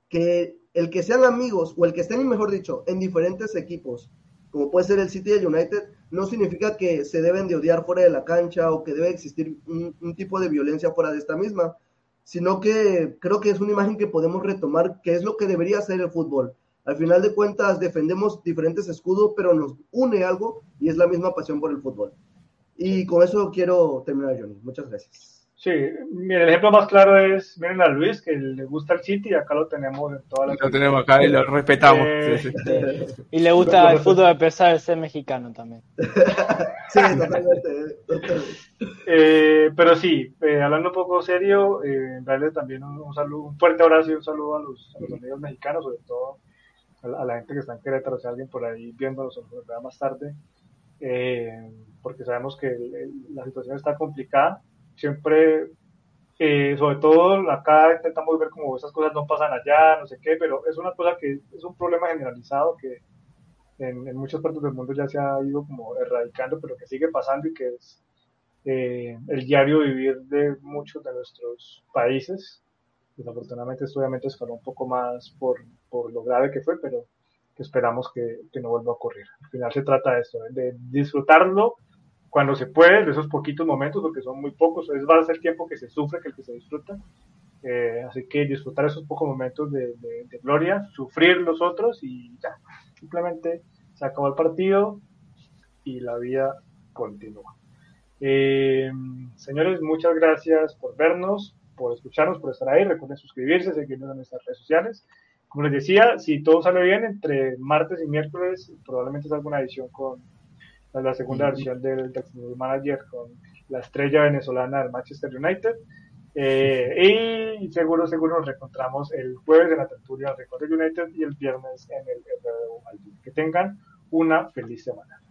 que el que sean amigos o el que estén, mejor dicho, en diferentes equipos, como puede ser el City y el United, no significa que se deben de odiar fuera de la cancha o que debe existir un, un tipo de violencia fuera de esta misma, sino que creo que es una imagen que podemos retomar, que es lo que debería ser el fútbol. Al final de cuentas defendemos diferentes escudos, pero nos une algo y es la misma pasión por el fútbol. Y con eso quiero terminar, Johnny. Muchas gracias. Sí, mira, el ejemplo más claro es, miren a Luis, que le gusta el City y acá lo tenemos en todas las... Lo tenemos acá y lo respetamos. Eh, Sí, sí. Y le gusta el fútbol a pesar de ser mexicano también. Sí, totalmente. totalmente. Eh, pero sí, eh, hablando un poco serio, eh, darle también un, un saludo, un fuerte abrazo y un saludo a los, a los amigos mexicanos, sobre todo a la, a la gente que está en Querétaro, si hay alguien por ahí viéndonos más tarde, eh, porque sabemos que el- el- la situación está complicada. Siempre, eh, sobre todo acá intentamos ver como esas cosas no pasan allá, no sé qué, pero es una cosa que es un problema generalizado que en, en muchas partes del mundo ya se ha ido como erradicando, pero que sigue pasando y que es eh, el diario vivir de muchos de nuestros países. Desafortunadamente, esto obviamente escaló un poco más por, por lo grave que fue, pero que esperamos que, que no vuelva a ocurrir. Al final se trata de esto, de disfrutarlo cuando se puede, de esos poquitos momentos, porque son muy pocos, es a ser tiempo que se sufre que el que se disfruta. Eh, así que disfrutar esos pocos momentos de, de- de gloria, sufrir los otros y ya, simplemente se acabó el partido y la vida continúa. Eh, señores, muchas gracias por vernos, por escucharnos, por estar ahí. Recuerden suscribirse, seguirnos en nuestras redes sociales. Como les decía, si todo sale bien, entre martes y miércoles probablemente salga una edición con la, segunda versión del, del Manager con la estrella venezolana del Manchester United. Eh, y seguro, seguro nos reencontramos el jueves en la tertulia del Record United y el viernes en el RDU. Que tengan una feliz semana.